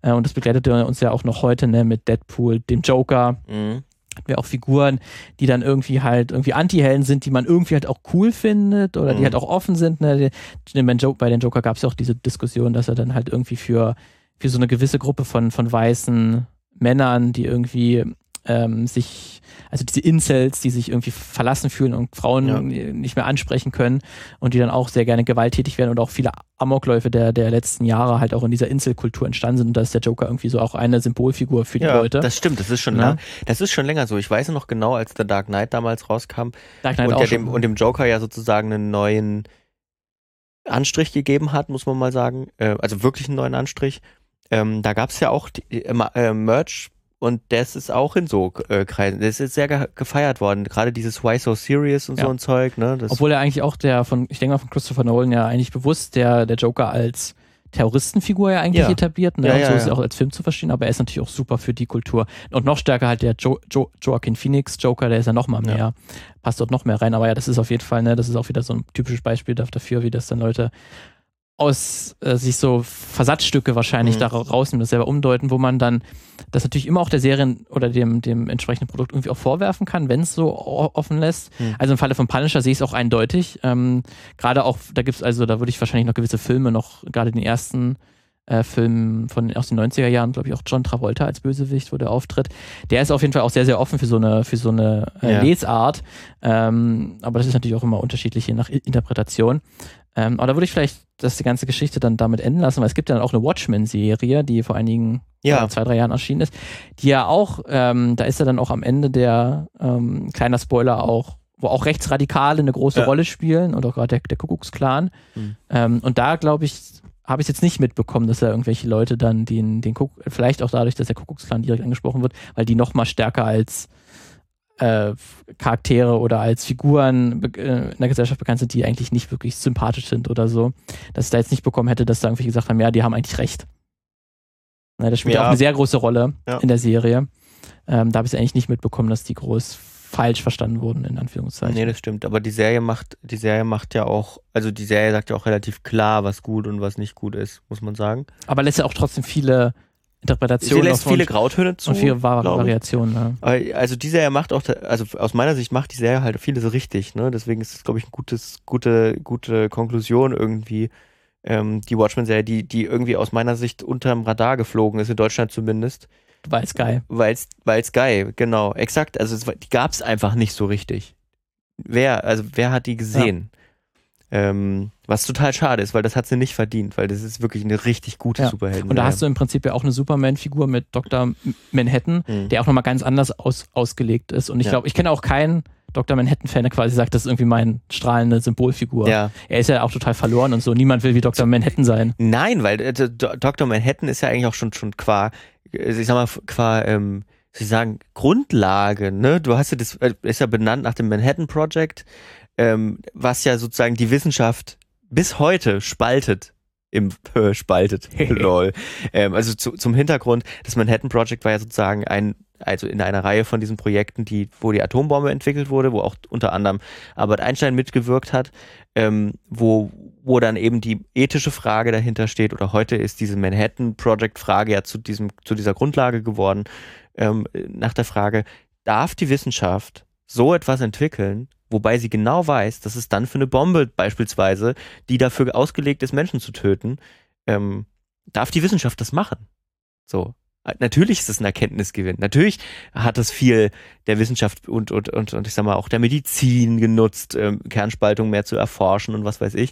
S2: Äh, und das begleitete uns ja auch noch heute ne, mit Deadpool, dem Joker,
S1: Mhm.
S2: wir auch Figuren, die dann irgendwie halt irgendwie Anti-Helden sind, die man irgendwie halt auch cool findet oder die
S1: Mhm.
S2: halt auch offen sind. Ne? Die, bei den Joker gab es ja auch diese Diskussion, dass er dann halt irgendwie für, für so eine gewisse Gruppe von, von weißen Männern, die irgendwie ähm, sich, also diese Incels, die sich irgendwie verlassen fühlen und Frauen
S1: Ja.
S2: nicht mehr ansprechen können und die dann auch sehr gerne gewalttätig werden und auch viele Amokläufe der, der letzten Jahre halt auch in dieser Inselkultur entstanden sind und da ist der Joker irgendwie so auch eine Symbolfigur für die
S1: Ja,
S2: Leute.
S1: das stimmt, das ist schon
S2: Ja.
S1: lang, das ist schon länger so. Ich weiß noch genau, als der Dark Knight damals rauskam
S2: Dark Knight
S1: und, dem, und dem Joker ja sozusagen einen neuen Anstrich gegeben hat, muss man mal sagen. Äh, also wirklich einen neuen Anstrich. Ähm, da gab es ja auch die, äh, äh, Merch und das ist auch in so äh, Kreisen. Das ist sehr ge gefeiert worden. Gerade dieses Why So Serious und
S2: Ja.
S1: so ein Zeug. Ne?
S2: Obwohl er eigentlich auch der von, ich denke mal von Christopher Nolan ja eigentlich bewusst der, der Joker als Terroristenfigur ja eigentlich
S1: Ja.
S2: etabliert, ne?
S1: Ja,
S2: und
S1: ja,
S2: so ist er auch als Film zu verstehen, aber er ist natürlich auch super für die Kultur. Und noch stärker halt der jo jo Joaquin Phoenix Joker, der ist ja noch mal mehr, passt dort noch mehr rein. Aber ja, das ist auf jeden Fall, ne, das ist auch wieder so ein typisches Beispiel da- dafür, wie das dann Leute aus äh, sich so Versatzstücke wahrscheinlich
S1: Mhm.
S2: da rausnehmen, das selber umdeuten, wo man dann das natürlich immer auch der Serien oder dem, dem entsprechenden Produkt irgendwie auch vorwerfen kann, wenn es so offen lässt.
S1: Mhm.
S2: Also im Falle von Punisher sehe ich es auch eindeutig. Ähm, gerade auch, da gibt es also, da würde ich wahrscheinlich noch gewisse Filme noch, gerade den ersten äh, Film von aus den 90er Jahren, glaube ich, auch John Travolta als Bösewicht, wo der auftritt. Der ist auf jeden Fall auch sehr, sehr offen für so eine, für so eine äh,
S1: Ja.
S2: Lesart. Ähm, aber das ist natürlich auch immer unterschiedlich, je nach Interpretation. Ähm, aber da würde ich vielleicht das die ganze Geschichte dann damit enden lassen, weil es gibt ja dann auch eine Watchmen-Serie, die vor einigen
S1: Ja.
S2: äh, zwei, drei Jahren erschienen ist, die ja auch, ähm, da ist ja dann auch am Ende der, ähm, kleiner Spoiler auch, wo auch Rechtsradikale eine große
S1: Ja.
S2: Rolle spielen und auch gerade der, der Kuckucksklan.
S1: Mhm.
S2: Ähm, und da glaube ich, habe ich es jetzt nicht mitbekommen, dass da irgendwelche Leute dann den, den Kuckuck, vielleicht auch dadurch, dass der Kuckucksklan direkt angesprochen wird, weil die noch mal stärker als äh, Charaktere oder als Figuren äh, in der Gesellschaft bekannt sind, die eigentlich nicht wirklich sympathisch sind oder so, dass ich da jetzt nicht bekommen hätte, dass da irgendwie gesagt haben, ja, die haben eigentlich recht. Na, das spielt
S1: Ja.
S2: auch eine sehr große Rolle
S1: Ja.
S2: in der Serie. Ähm, da habe ich es eigentlich nicht mitbekommen, dass die groß falsch verstanden wurden, in Anführungszeichen.
S1: Nee, das stimmt. Aber die Serie macht, die Serie macht ja auch, also die Serie sagt ja auch relativ klar, was gut und was nicht gut ist, muss man sagen.
S2: Aber lässt ja auch trotzdem viele
S1: Sie
S2: Interpretationen
S1: lässt
S2: offen
S1: viele
S2: und,
S1: Grautöne zu.
S2: und viele Va
S1: glaub ich.
S2: Variationen. Ja.
S1: Also die Serie macht auch, also aus meiner Sicht macht die Serie halt vieles richtig, ne? Deswegen ist es, glaube ich, eine gutes, gute, gute Konklusion irgendwie. Ähm, die Watchmen-Serie, die, die irgendwie aus meiner Sicht unterm Radar geflogen ist, in Deutschland zumindest.
S2: War jetzt geil.
S1: Weil's, weil's geil, genau, exakt. Also es, die gab's einfach nicht so richtig. Wer, also wer hat die gesehen? Ähm, was total schade ist, weil das hat sie nicht verdient, weil das ist wirklich eine richtig gute ja. Superhelden.
S2: Und da hast du im Prinzip ja auch eine Superman-Figur mit Dr. Manhattan, mhm. der auch nochmal ganz anders aus, ausgelegt ist. Und ich ja. glaube, ich kenne auch keinen Dr. Manhattan-Fan, der quasi sagt, das ist irgendwie meine strahlende Symbolfigur. Ja. Er ist ja auch total verloren und so. Niemand will wie Dr. Manhattan sein.
S1: Nein, weil äh, Dr. Manhattan ist ja eigentlich auch schon, schon qua, äh, ich sag mal, qua, ähm, Sie sagen, Grundlage, ne? Du hast ja das, äh, ist ja benannt nach dem Manhattan Project, ähm, was ja sozusagen die Wissenschaft bis heute spaltet im äh, spaltet. *laughs* Lol. Ähm, also zu, zum Hintergrund, das Manhattan Project war ja sozusagen ein, also in einer Reihe von diesen Projekten, die, wo die Atombombe entwickelt wurde, wo auch unter anderem Albert Einstein mitgewirkt hat, ähm, wo, wo dann eben die ethische Frage dahinter steht, oder heute ist diese Manhattan Project Frage ja zu diesem, zu dieser Grundlage geworden, ähm, nach der Frage, darf die Wissenschaft so etwas entwickeln, wobei sie genau weiß, dass es dann für eine Bombe beispielsweise, die dafür ausgelegt ist, Menschen zu töten, ähm, darf die Wissenschaft das machen. So. Natürlich ist es ein Erkenntnisgewinn. Natürlich hat es viel der Wissenschaft und, und, und, und ich sag mal auch der Medizin genutzt, ähm, Kernspaltung mehr zu erforschen und was weiß ich.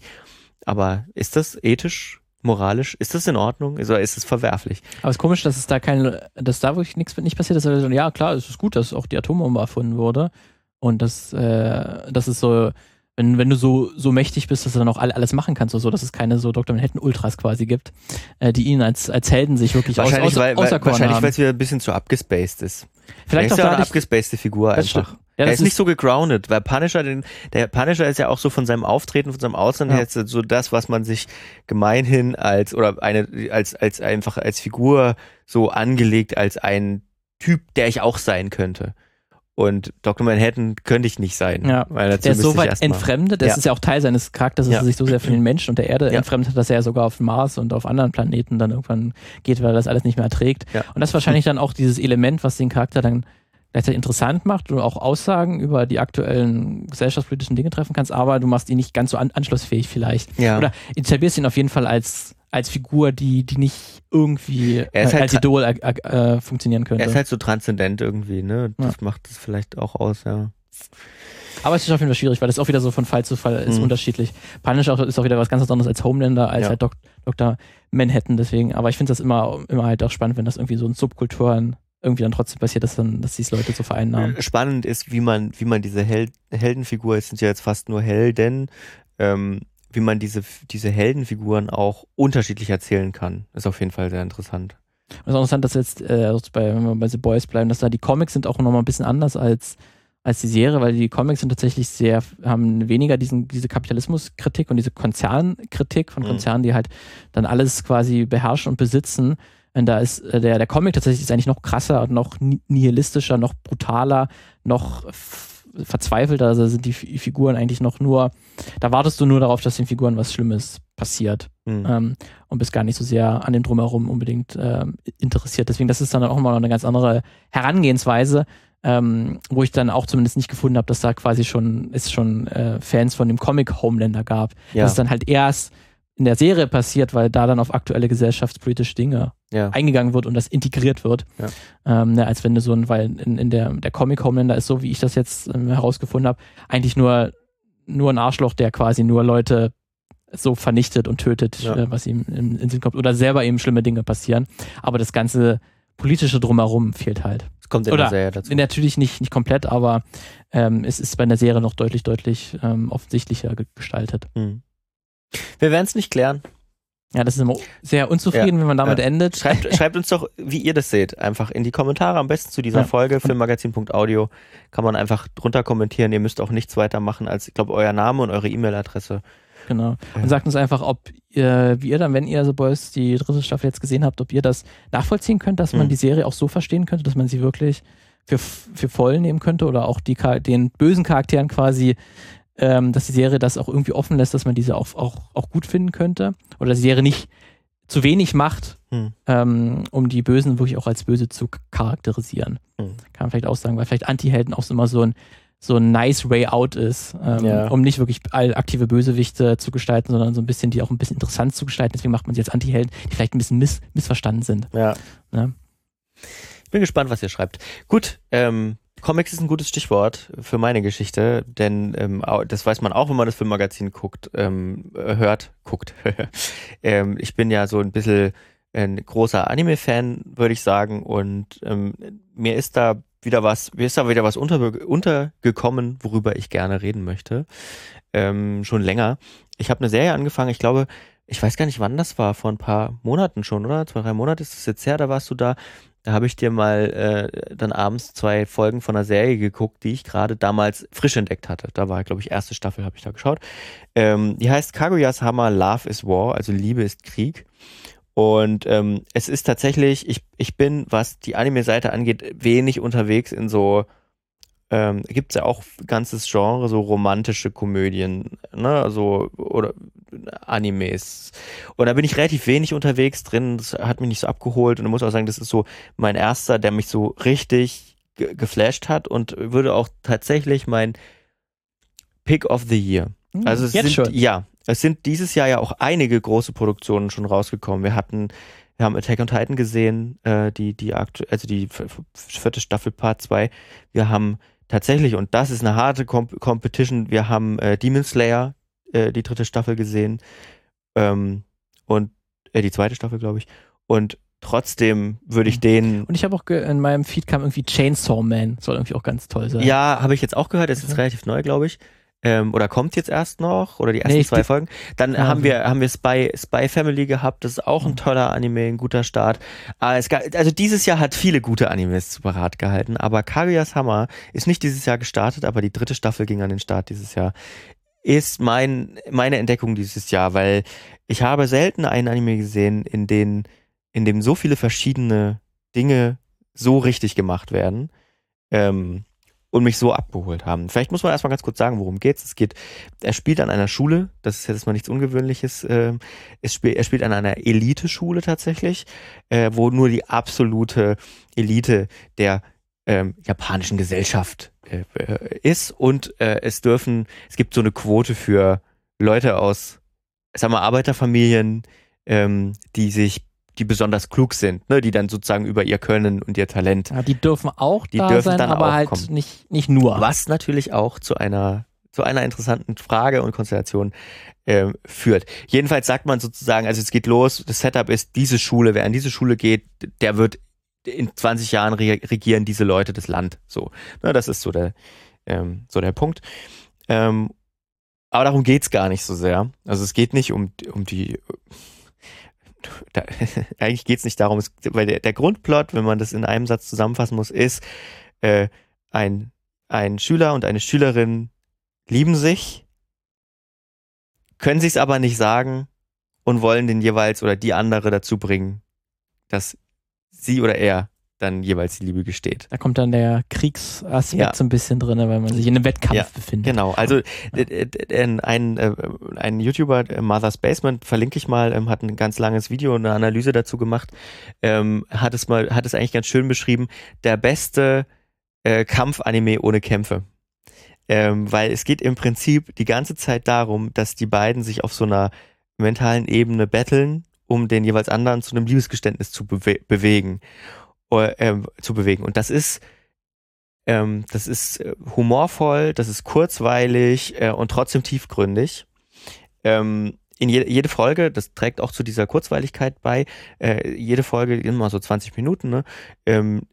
S1: Aber ist das ethisch moralisch, ist das in Ordnung? Oder ist es verwerflich?
S2: Aber es ist komisch, dass es da kein, dass da wirklich nichts nicht passiert ist. Also, ja, klar, es ist gut, dass auch die Atombombe erfunden wurde. Und das, äh, das ist so, wenn, wenn du so, so mächtig bist, dass du dann auch alles machen kannst, so, dass es keine so Dr. Manhattan Ultras quasi gibt, äh, die ihn als, als Helden sich wirklich
S1: wahrscheinlich, aus, aus, weil, weil, Wahrscheinlich, weil es wieder ein bisschen zu abgespaced ist. Vielleicht auch ist ja eine abgespacede Figur einfach. Ja, er ist, ist nicht so gegroundet, weil Punisher, den, der Punisher ist ja auch so von seinem Auftreten, von seinem Aussehen ja. her so das, was man sich gemeinhin als, oder eine, als, als einfach als Figur so angelegt als ein Typ, der ich auch sein könnte. Und Dr. Manhattan könnte ich nicht sein.
S2: Ja. Weil der ist so weit entfremdet, das ja. ist ja auch Teil seines Charakters, dass ja. er sich so sehr von den Menschen und der Erde entfremdet, dass er sogar auf Mars und auf anderen Planeten dann irgendwann geht, weil er das alles nicht mehr erträgt. Ja. Und das ist wahrscheinlich dann auch dieses Element, was den Charakter dann gleichzeitig interessant macht und auch Aussagen über die aktuellen gesellschaftspolitischen Dinge treffen kannst, aber du machst ihn nicht ganz so an anschlussfähig vielleicht. Ja. Oder etablierst ihn auf jeden Fall als als Figur, die, die nicht irgendwie
S1: äh, halt
S2: als Idol äh, äh, funktionieren könnte.
S1: Er ist halt so transzendent irgendwie, ne? Das ja. macht es vielleicht auch aus, ja.
S2: Aber es ist auf jeden Fall schwierig, weil das auch wieder so von Fall zu Fall ist mhm. unterschiedlich. Punisher ist auch wieder was ganz anderes als Homelander, als ja. halt Dok Dr. Manhattan, deswegen. Aber ich finde das immer, immer halt auch spannend, wenn das irgendwie so in Subkulturen irgendwie dann trotzdem passiert, dass dann, dass diese Leute so vereinnahmen.
S1: Spannend ist, wie man, wie man diese Hel Heldenfigur, es sind ja jetzt fast nur Helden, ähm, wie man diese, diese Heldenfiguren auch unterschiedlich erzählen kann. Ist auf jeden Fall sehr interessant.
S2: Es ist auch interessant, dass jetzt, äh, also bei, wenn wir bei The Boys bleiben, dass da die Comics sind auch nochmal ein bisschen anders als, als die Serie, weil die Comics sind tatsächlich sehr, haben weniger diesen, diese Kapitalismuskritik und diese Konzernkritik von mhm. Konzernen, die halt dann alles quasi beherrschen und besitzen. Und da ist äh, der, der Comic tatsächlich ist eigentlich noch krasser und noch nihilistischer, noch brutaler, noch verzweifelter. Also sind die Figuren eigentlich noch nur, da wartest du nur darauf, dass den Figuren was Schlimmes passiert. Mhm. Ähm, und bist gar nicht so sehr an dem Drumherum unbedingt ähm, interessiert. Deswegen, das ist dann auch mal noch eine ganz andere Herangehensweise, ähm, wo ich dann auch zumindest nicht gefunden habe, dass da quasi schon es schon äh, Fans von dem Comic Homelander gab. Ja. Das ist dann halt erst in der Serie passiert, weil da dann auf aktuelle gesellschaftspolitische Dinge ja. eingegangen wird und das integriert wird. Ja. Ähm, ne, als wenn du so ein, weil in, in der, der Comic Homelander ist so, wie ich das jetzt ähm, herausgefunden habe, eigentlich nur, nur ein Arschloch, der quasi nur Leute so vernichtet und tötet, ja. äh, was ihm in, in Sinn kommt. Oder selber eben schlimme Dinge passieren. Aber das ganze politische Drumherum fehlt halt.
S1: Es kommt in Oder, der Serie dazu.
S2: Natürlich nicht, nicht komplett, aber ähm, es ist bei der Serie noch deutlich, deutlich ähm, offensichtlicher gestaltet. Mhm.
S1: Wir werden es nicht klären.
S2: Ja, das ist immer sehr unzufrieden, ja, wenn man damit ja. endet.
S1: Schreibt, schreibt, uns doch, wie ihr das seht, einfach in die Kommentare, am besten zu dieser ja. Folge, filmmagazin.audio, kann man einfach drunter kommentieren. Ihr müsst auch nichts weiter machen als, ich glaube, euer Name und eure E-Mail-Adresse.
S2: Genau. Und sagt uns einfach, ob ihr, wie ihr dann, wenn ihr The Boys die dritte Staffel jetzt gesehen habt, ob ihr das nachvollziehen könnt, dass man mhm. die Serie auch so verstehen könnte, dass man sie wirklich für, für voll nehmen könnte oder auch die, den bösen Charakteren quasi ähm, dass die Serie das auch irgendwie offen lässt, dass man diese auch, auch, auch gut finden könnte. Oder dass die Serie nicht zu wenig macht, hm. ähm, um die Bösen wirklich auch als böse zu charakterisieren. Hm. Kann man vielleicht auch sagen, weil vielleicht Anti-Helden auch immer so ein, so ein nice way out ist, ähm, ja. um nicht wirklich aktive Bösewichte zu gestalten, sondern so ein bisschen die auch ein bisschen interessant zu gestalten. Deswegen macht man sie als Anti-Helden, die vielleicht ein bisschen miss missverstanden sind.
S1: Ja. ja. Ich bin gespannt, was ihr schreibt. Gut, ähm, Comics ist ein gutes Stichwort für meine Geschichte, denn ähm, das weiß man auch, wenn man das Filmmagazin guckt, ähm, hört, guckt. *laughs* ähm, ich bin ja so ein bisschen ein großer Anime-Fan, würde ich sagen, und ähm, mir ist da wieder was, mir ist da wieder was unter, untergekommen, worüber ich gerne reden möchte. Ähm, schon länger. Ich habe eine Serie angefangen, ich glaube, ich weiß gar nicht, wann das war, vor ein paar Monaten schon, oder? Zwei, drei Monate ist es jetzt her, da warst du da. Da habe ich dir mal äh, dann abends zwei Folgen von einer Serie geguckt, die ich gerade damals frisch entdeckt hatte. Da war, glaube ich, erste Staffel, habe ich da geschaut. Ähm, die heißt Kaguya's Hammer Love is War, also Liebe ist Krieg. Und ähm, es ist tatsächlich, ich, ich bin, was die Anime-Seite angeht, wenig unterwegs in so, ähm, gibt es ja auch ganzes Genre, so romantische Komödien, ne, also, oder Animes. Und da bin ich relativ wenig unterwegs drin, das hat mich nicht so abgeholt und ich muss auch sagen, das ist so mein erster, der mich so richtig ge geflasht hat und würde auch tatsächlich mein Pick of the Year. Hm, also es sind, schon. ja, es sind dieses Jahr ja auch einige große Produktionen schon rausgekommen. Wir hatten, wir haben Attack on Titan gesehen, äh, die, die aktu also die vierte Staffel Part 2. Wir haben tatsächlich, und das ist eine harte Comp Competition, wir haben äh, Demon Slayer, äh, die dritte Staffel gesehen. Ähm, und äh, die zweite Staffel, glaube ich. Und trotzdem würde ich den.
S2: Und ich habe auch in meinem Feed kam irgendwie Chainsaw Man, soll irgendwie auch ganz toll sein.
S1: Ja, habe ich jetzt auch gehört, das ist mhm. relativ neu, glaube ich ähm, oder kommt jetzt erst noch oder die ersten nee, zwei Folgen. Dann ja, haben wir haben wir Spy Spy Family gehabt, das ist auch ein mhm. toller Anime, ein guter Start. Aber es, also dieses Jahr hat viele gute Animes zu parat gehalten, aber Kaguya's Hammer ist nicht dieses Jahr gestartet, aber die dritte Staffel ging an den Start dieses Jahr. Ist mein meine Entdeckung dieses Jahr, weil ich habe selten einen Anime gesehen, in den in dem so viele verschiedene Dinge so richtig gemacht werden. Ähm, und mich so abgeholt haben. Vielleicht muss man erstmal ganz kurz sagen, worum geht's. Es geht, er spielt an einer Schule, das ist jetzt mal nichts Ungewöhnliches. Es spielt, er spielt an einer Elite-Schule tatsächlich, äh, wo nur die absolute Elite der ähm, japanischen Gesellschaft äh, äh, ist und äh, es dürfen, es gibt so eine Quote für Leute aus, sagen wir, Arbeiterfamilien, ähm, die sich die besonders klug sind, ne, die dann sozusagen über ihr Können und ihr Talent.
S2: Ja, die dürfen auch die da dürfen sein, dann aber halt kommen. nicht, nicht nur.
S1: Was natürlich auch zu einer zu einer interessanten Frage und Konstellation äh, führt. Jedenfalls sagt man sozusagen, also es geht los, das Setup ist, diese Schule, wer an diese Schule geht, der wird in 20 Jahren regieren diese Leute das Land. So, ne, das ist so der, ähm, so der Punkt. Ähm, aber darum geht's gar nicht so sehr. Also es geht nicht um, um die da, *laughs* eigentlich geht es nicht darum, es, weil der, der, Grundplot, wenn man das in einem Satz zusammenfassen muss, ist, äh, ein, ein Schüler und eine Schülerin lieben sich, können sich es aber nicht sagen und wollen den jeweils oder die andere dazu bringen, dass sie oder er dann jeweils die Liebe gesteht.
S2: Da kommt dann der Kriegsaspekt ja. so ein bisschen drin, weil man sich in einem Wettkampf ja, befindet.
S1: Genau, also äh, ein, äh, ein YouTuber, äh, Mother's Basement, verlinke ich mal, ähm, hat ein ganz langes Video, eine Analyse dazu gemacht, ähm, hat es mal, hat es eigentlich ganz schön beschrieben, der beste äh, Kampfanime ohne Kämpfe. Ähm, weil es geht im Prinzip die ganze Zeit darum, dass die beiden sich auf so einer mentalen Ebene betteln, um den jeweils anderen zu einem Liebesgeständnis zu bewe bewegen äh, zu bewegen. Und das ist, ähm, das ist äh, humorvoll, das ist kurzweilig äh, und trotzdem tiefgründig. Ähm, in je, jede Folge, das trägt auch zu dieser Kurzweiligkeit bei, äh, jede Folge immer so 20 Minuten, ne, ähm,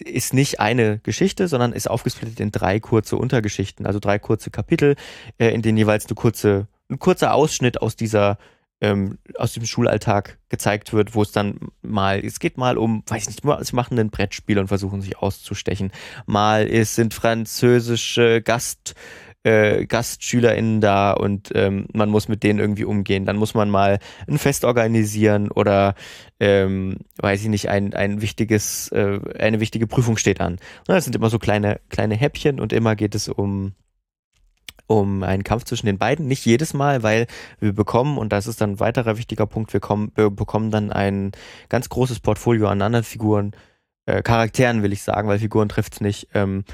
S1: ist nicht eine Geschichte, sondern ist aufgesplittet in drei kurze Untergeschichten, also drei kurze Kapitel, äh, in denen jeweils eine kurze, ein kurzer Ausschnitt aus dieser ähm, aus dem Schulalltag gezeigt wird, wo es dann mal, es geht mal um, weiß ich nicht, sie machen ein Brettspiel und versuchen sich auszustechen. Mal ist, sind französische Gast, äh, GastschülerInnen da und ähm, man muss mit denen irgendwie umgehen. Dann muss man mal ein Fest organisieren oder ähm, weiß ich nicht, ein, ein wichtiges, äh, eine wichtige Prüfung steht an. Das sind immer so kleine, kleine Häppchen und immer geht es um um einen Kampf zwischen den beiden. Nicht jedes Mal, weil wir bekommen, und das ist dann ein weiterer wichtiger Punkt, wir, kommen, wir bekommen dann ein ganz großes Portfolio an anderen Figuren, äh, Charakteren will ich sagen, weil Figuren trifft es nicht, ähm,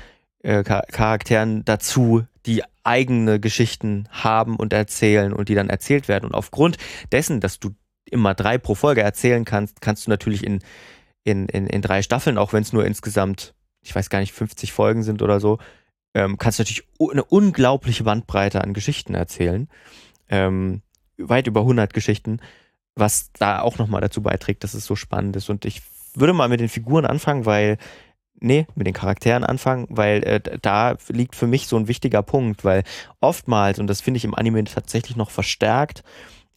S1: äh, Charakteren dazu, die eigene Geschichten haben und erzählen und die dann erzählt werden. Und aufgrund dessen, dass du immer drei pro Folge erzählen kannst, kannst du natürlich in, in, in, in drei Staffeln, auch wenn es nur insgesamt ich weiß gar nicht, 50 Folgen sind oder so, ähm, kannst du natürlich eine unglaubliche Bandbreite an Geschichten erzählen. Ähm, weit über 100 Geschichten, was da auch nochmal dazu beiträgt, dass es so spannend ist. Und ich würde mal mit den Figuren anfangen, weil, nee, mit den Charakteren anfangen, weil äh, da liegt für mich so ein wichtiger Punkt, weil oftmals, und das finde ich im Anime tatsächlich noch verstärkt,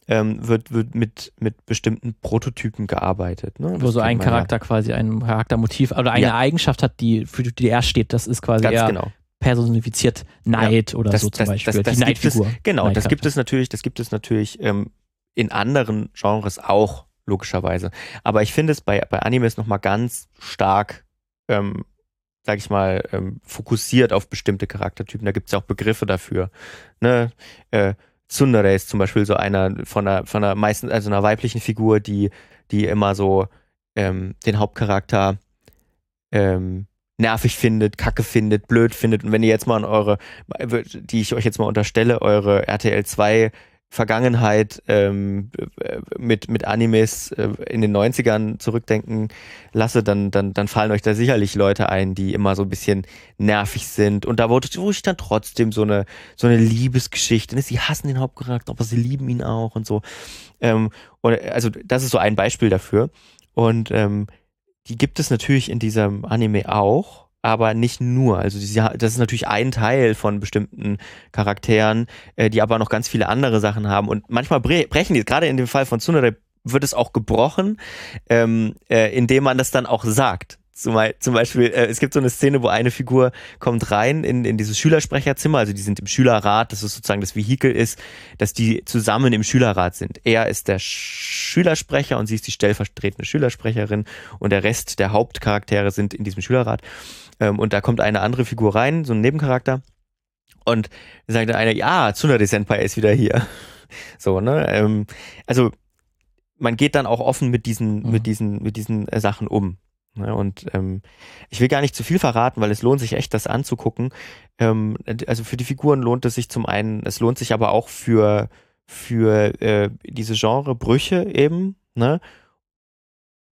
S1: ähm, wird, wird mit, mit bestimmten Prototypen gearbeitet. Ne?
S2: Wo so ein Charakter ja. quasi ein Charaktermotiv oder eine ja. Eigenschaft hat, die für die er steht. Das ist quasi Ganz eher genau. Personifiziert Neid ja. oder das, so zum
S1: das,
S2: Beispiel.
S1: Das, das, die Neidfigur. Genau, das gibt es natürlich, das gibt es natürlich ähm, in anderen Genres auch, logischerweise. Aber ich finde es bei, bei Animes nochmal ganz stark, ähm, sag ich mal, ähm, fokussiert auf bestimmte Charaktertypen. Da gibt es ja auch Begriffe dafür. Ne? Äh, Tsundere ist zum Beispiel so einer von einer, von einer meisten, also einer weiblichen Figur, die, die immer so ähm, den Hauptcharakter ähm, nervig findet, kacke findet, blöd findet. Und wenn ihr jetzt mal an eure, die ich euch jetzt mal unterstelle, eure RTL 2 Vergangenheit ähm, mit, mit Animes äh, in den 90ern zurückdenken lasse, dann, dann, dann fallen euch da sicherlich Leute ein, die immer so ein bisschen nervig sind. Und da wurde ich dann trotzdem so eine, so eine Liebesgeschichte. Ne? Sie hassen den Hauptcharakter, aber sie lieben ihn auch und so. Ähm, und also das ist so ein Beispiel dafür. Und ähm, die gibt es natürlich in diesem Anime auch aber nicht nur. Also das ist natürlich ein Teil von bestimmten Charakteren, äh, die aber noch ganz viele andere Sachen haben. Und manchmal brechen die, gerade in dem Fall von Tsunade wird es auch gebrochen, ähm, äh, indem man das dann auch sagt. Zum, Beispiel, äh, es gibt so eine Szene, wo eine Figur kommt rein in, in dieses Schülersprecherzimmer, also die sind im Schülerrat, das ist sozusagen das Vehikel ist, dass die zusammen im Schülerrat sind. Er ist der Schülersprecher und sie ist die stellvertretende Schülersprecherin und der Rest der Hauptcharaktere sind in diesem Schülerrat. Ähm, und da kommt eine andere Figur rein, so ein Nebencharakter. Und sagt dann einer, ja, Tsunade Senpai ist wieder hier. *laughs* So, ne? Ähm, also man geht dann auch offen mit diesen, mhm. mit diesen, mit diesen äh, Sachen um. Ne? Und ähm, ich will gar nicht zu viel verraten, weil es lohnt sich echt, das anzugucken. Ähm, also für die Figuren lohnt es sich zum einen, es lohnt sich aber auch für, für äh, diese Genrebrüche eben, ne?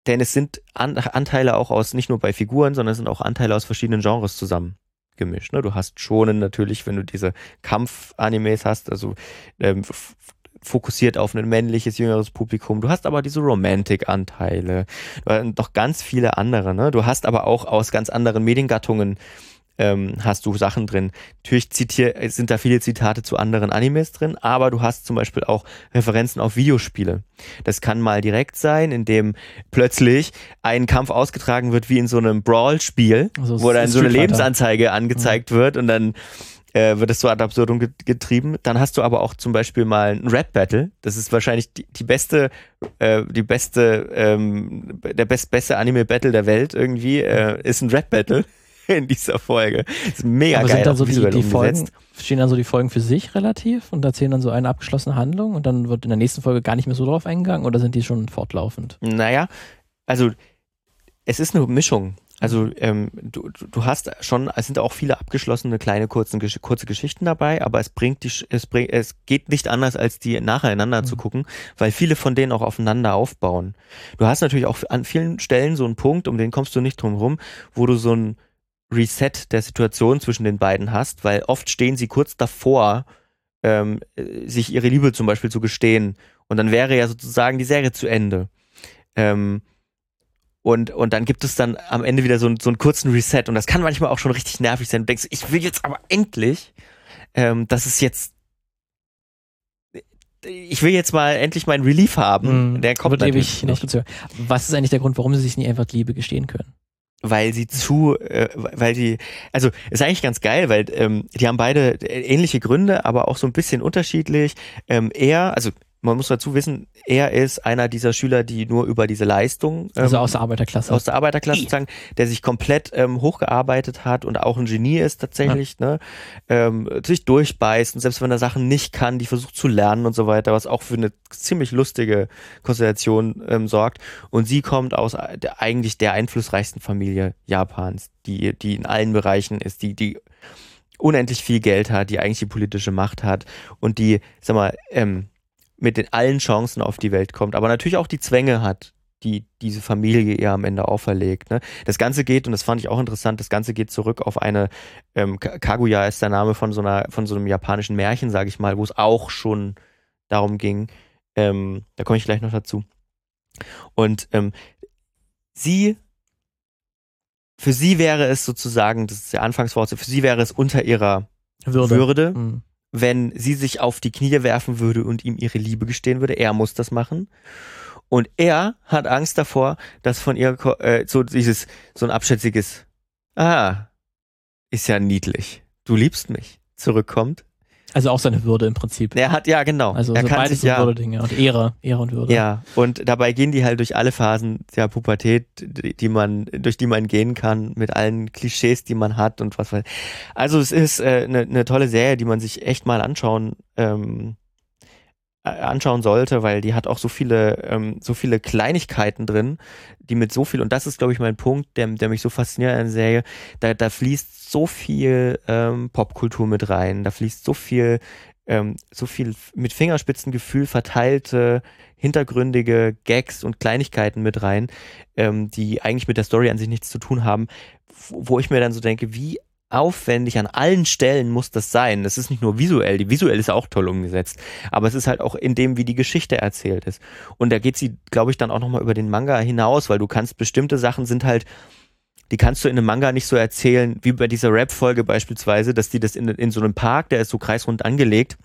S1: Denn es sind An Anteile auch aus, nicht nur bei Figuren, sondern es sind auch Anteile aus verschiedenen Genres zusammengemischt. Ne? Du hast schonen natürlich, wenn du diese Kampf-Animes hast, also ähm, fokussiert auf ein männliches, jüngeres Publikum. Du hast aber diese Romantic-Anteile, noch ganz viele andere. Ne? Du hast aber auch aus ganz anderen Mediengattungen ähm, hast du Sachen drin. Natürlich zitier, sind da viele Zitate zu anderen Animes drin, aber du hast zum Beispiel auch Referenzen auf Videospiele. Das kann mal direkt sein, indem plötzlich ein Kampf ausgetragen wird wie in so einem Brawl-Spiel, also wo dann so eine Lebensanzeige angezeigt mhm. wird und dann äh, wird es so ad absurdum getrieben. Dann hast du aber auch zum Beispiel mal ein Rap Battle. Das ist wahrscheinlich die, die beste, äh, die beste, ähm, der best, beste Anime Battle der Welt irgendwie, äh, ist ein Rap Battle. *laughs* in dieser Folge. Das ist mega
S2: Aber
S1: geil.
S2: Sind dann so die, die Folgen, stehen dann so die Folgen für sich relativ und erzählen dann so eine abgeschlossene Handlung und dann wird in der nächsten Folge gar nicht mehr so drauf eingegangen oder sind die schon fortlaufend?
S1: Naja, also es ist eine Mischung. Also ähm, du, du hast schon, es sind auch viele abgeschlossene kleine kurzen, kurze Geschichten dabei, aber es bringt die, es bringt, es geht nicht anders, als die nacheinander mhm. zu gucken, weil viele von denen auch aufeinander aufbauen. Du hast natürlich auch an vielen Stellen so einen Punkt, um den kommst du nicht drum rum, wo du so ein Reset der Situation zwischen den beiden hast, weil oft stehen sie kurz davor, ähm, sich ihre Liebe zum Beispiel zu gestehen. Und dann wäre ja sozusagen die Serie zu Ende. Ähm, und, und dann gibt es dann am Ende wieder so, so einen kurzen Reset. Und das kann manchmal auch schon richtig nervig sein. Du denkst, ich will jetzt aber endlich, ähm, dass es jetzt ich will jetzt mal endlich meinen Relief haben.
S2: Mm, Der kommt natürlich nicht. nicht. Was ist eigentlich der Grund, warum sie sich nicht einfach Liebe gestehen können?
S1: weil sie zu, äh, weil die, also ist eigentlich ganz geil, weil ähm, die haben beide ähnliche Gründe, aber auch so ein bisschen unterschiedlich. Ähm, er, also man muss dazu wissen, er ist einer dieser Schüler, die nur über diese Leistung.
S2: Ähm, also aus der Arbeiterklasse.
S1: Aus der Arbeiterklasse sozusagen, der sich komplett ähm, hochgearbeitet hat und auch ein Genie ist tatsächlich, ja. ne? Ähm, sich durchbeißt und selbst wenn er Sachen nicht kann, die versucht zu lernen und so weiter, was auch für eine ziemlich lustige Konstellation ähm, sorgt. Und sie kommt aus der, eigentlich der einflussreichsten Familie Japans, die, die in allen Bereichen ist, die, die unendlich viel Geld hat, die eigentlich die politische Macht hat und die, sag mal, ähm, mit den allen Chancen auf die Welt kommt, aber natürlich auch die Zwänge hat, die diese Familie ihr am Ende auferlegt. Ne? Das Ganze geht, und das fand ich auch interessant, das Ganze geht zurück auf eine, ähm, Kaguya ist der Name von so einer, von so einem japanischen Märchen, sage ich mal, wo es auch schon darum ging. Ähm, da komme ich gleich noch dazu. Und ähm, sie, für sie wäre es sozusagen, das ist der Anfangswort, für sie wäre es unter ihrer Würde, Würde mhm. Wenn sie sich auf die Knie werfen würde und ihm ihre Liebe gestehen würde. Er muss das machen. Und er hat Angst davor, dass von ihr äh, so dieses, so ein abschätziges, ah, ist ja niedlich. Du liebst mich, zurückkommt.
S2: Also auch seine Würde im Prinzip.
S1: Er hat, ja, genau.
S2: Also
S1: er
S2: so
S1: kann
S2: beides
S1: sich, ja,
S2: Würde Dinge und Ehre, Ehre und Würde.
S1: Ja, und dabei gehen die halt durch alle Phasen der Pubertät, die man, durch die man gehen kann, mit allen Klischees, die man hat und was weiß. Also es ist eine äh, ne, ne tolle Serie, die man sich echt mal anschauen ähm, äh, anschauen sollte, weil die hat auch so viele, ähm, so viele Kleinigkeiten drin, die mit so viel, und das ist, glaube ich, mein Punkt, der, der mich so fasziniert an der Serie, da, da fließt so viel ähm, Popkultur mit rein, da fließt so viel, ähm, so viel mit Fingerspitzengefühl verteilte, hintergründige Gags und Kleinigkeiten mit rein, ähm, die eigentlich mit der Story an sich nichts zu tun haben, wo ich mir dann so denke, wie aufwendig an allen Stellen muss das sein. Das ist nicht nur visuell, die visuell ist auch toll umgesetzt, aber es ist halt auch in dem, wie die Geschichte erzählt ist. Und da geht sie, glaube ich, dann auch nochmal über den Manga hinaus, weil du kannst bestimmte Sachen sind halt, die kannst du in einem Manga nicht so erzählen, wie bei dieser Rap-Folge beispielsweise, dass die das in, in so einem Park, der ist so kreisrund angelegt,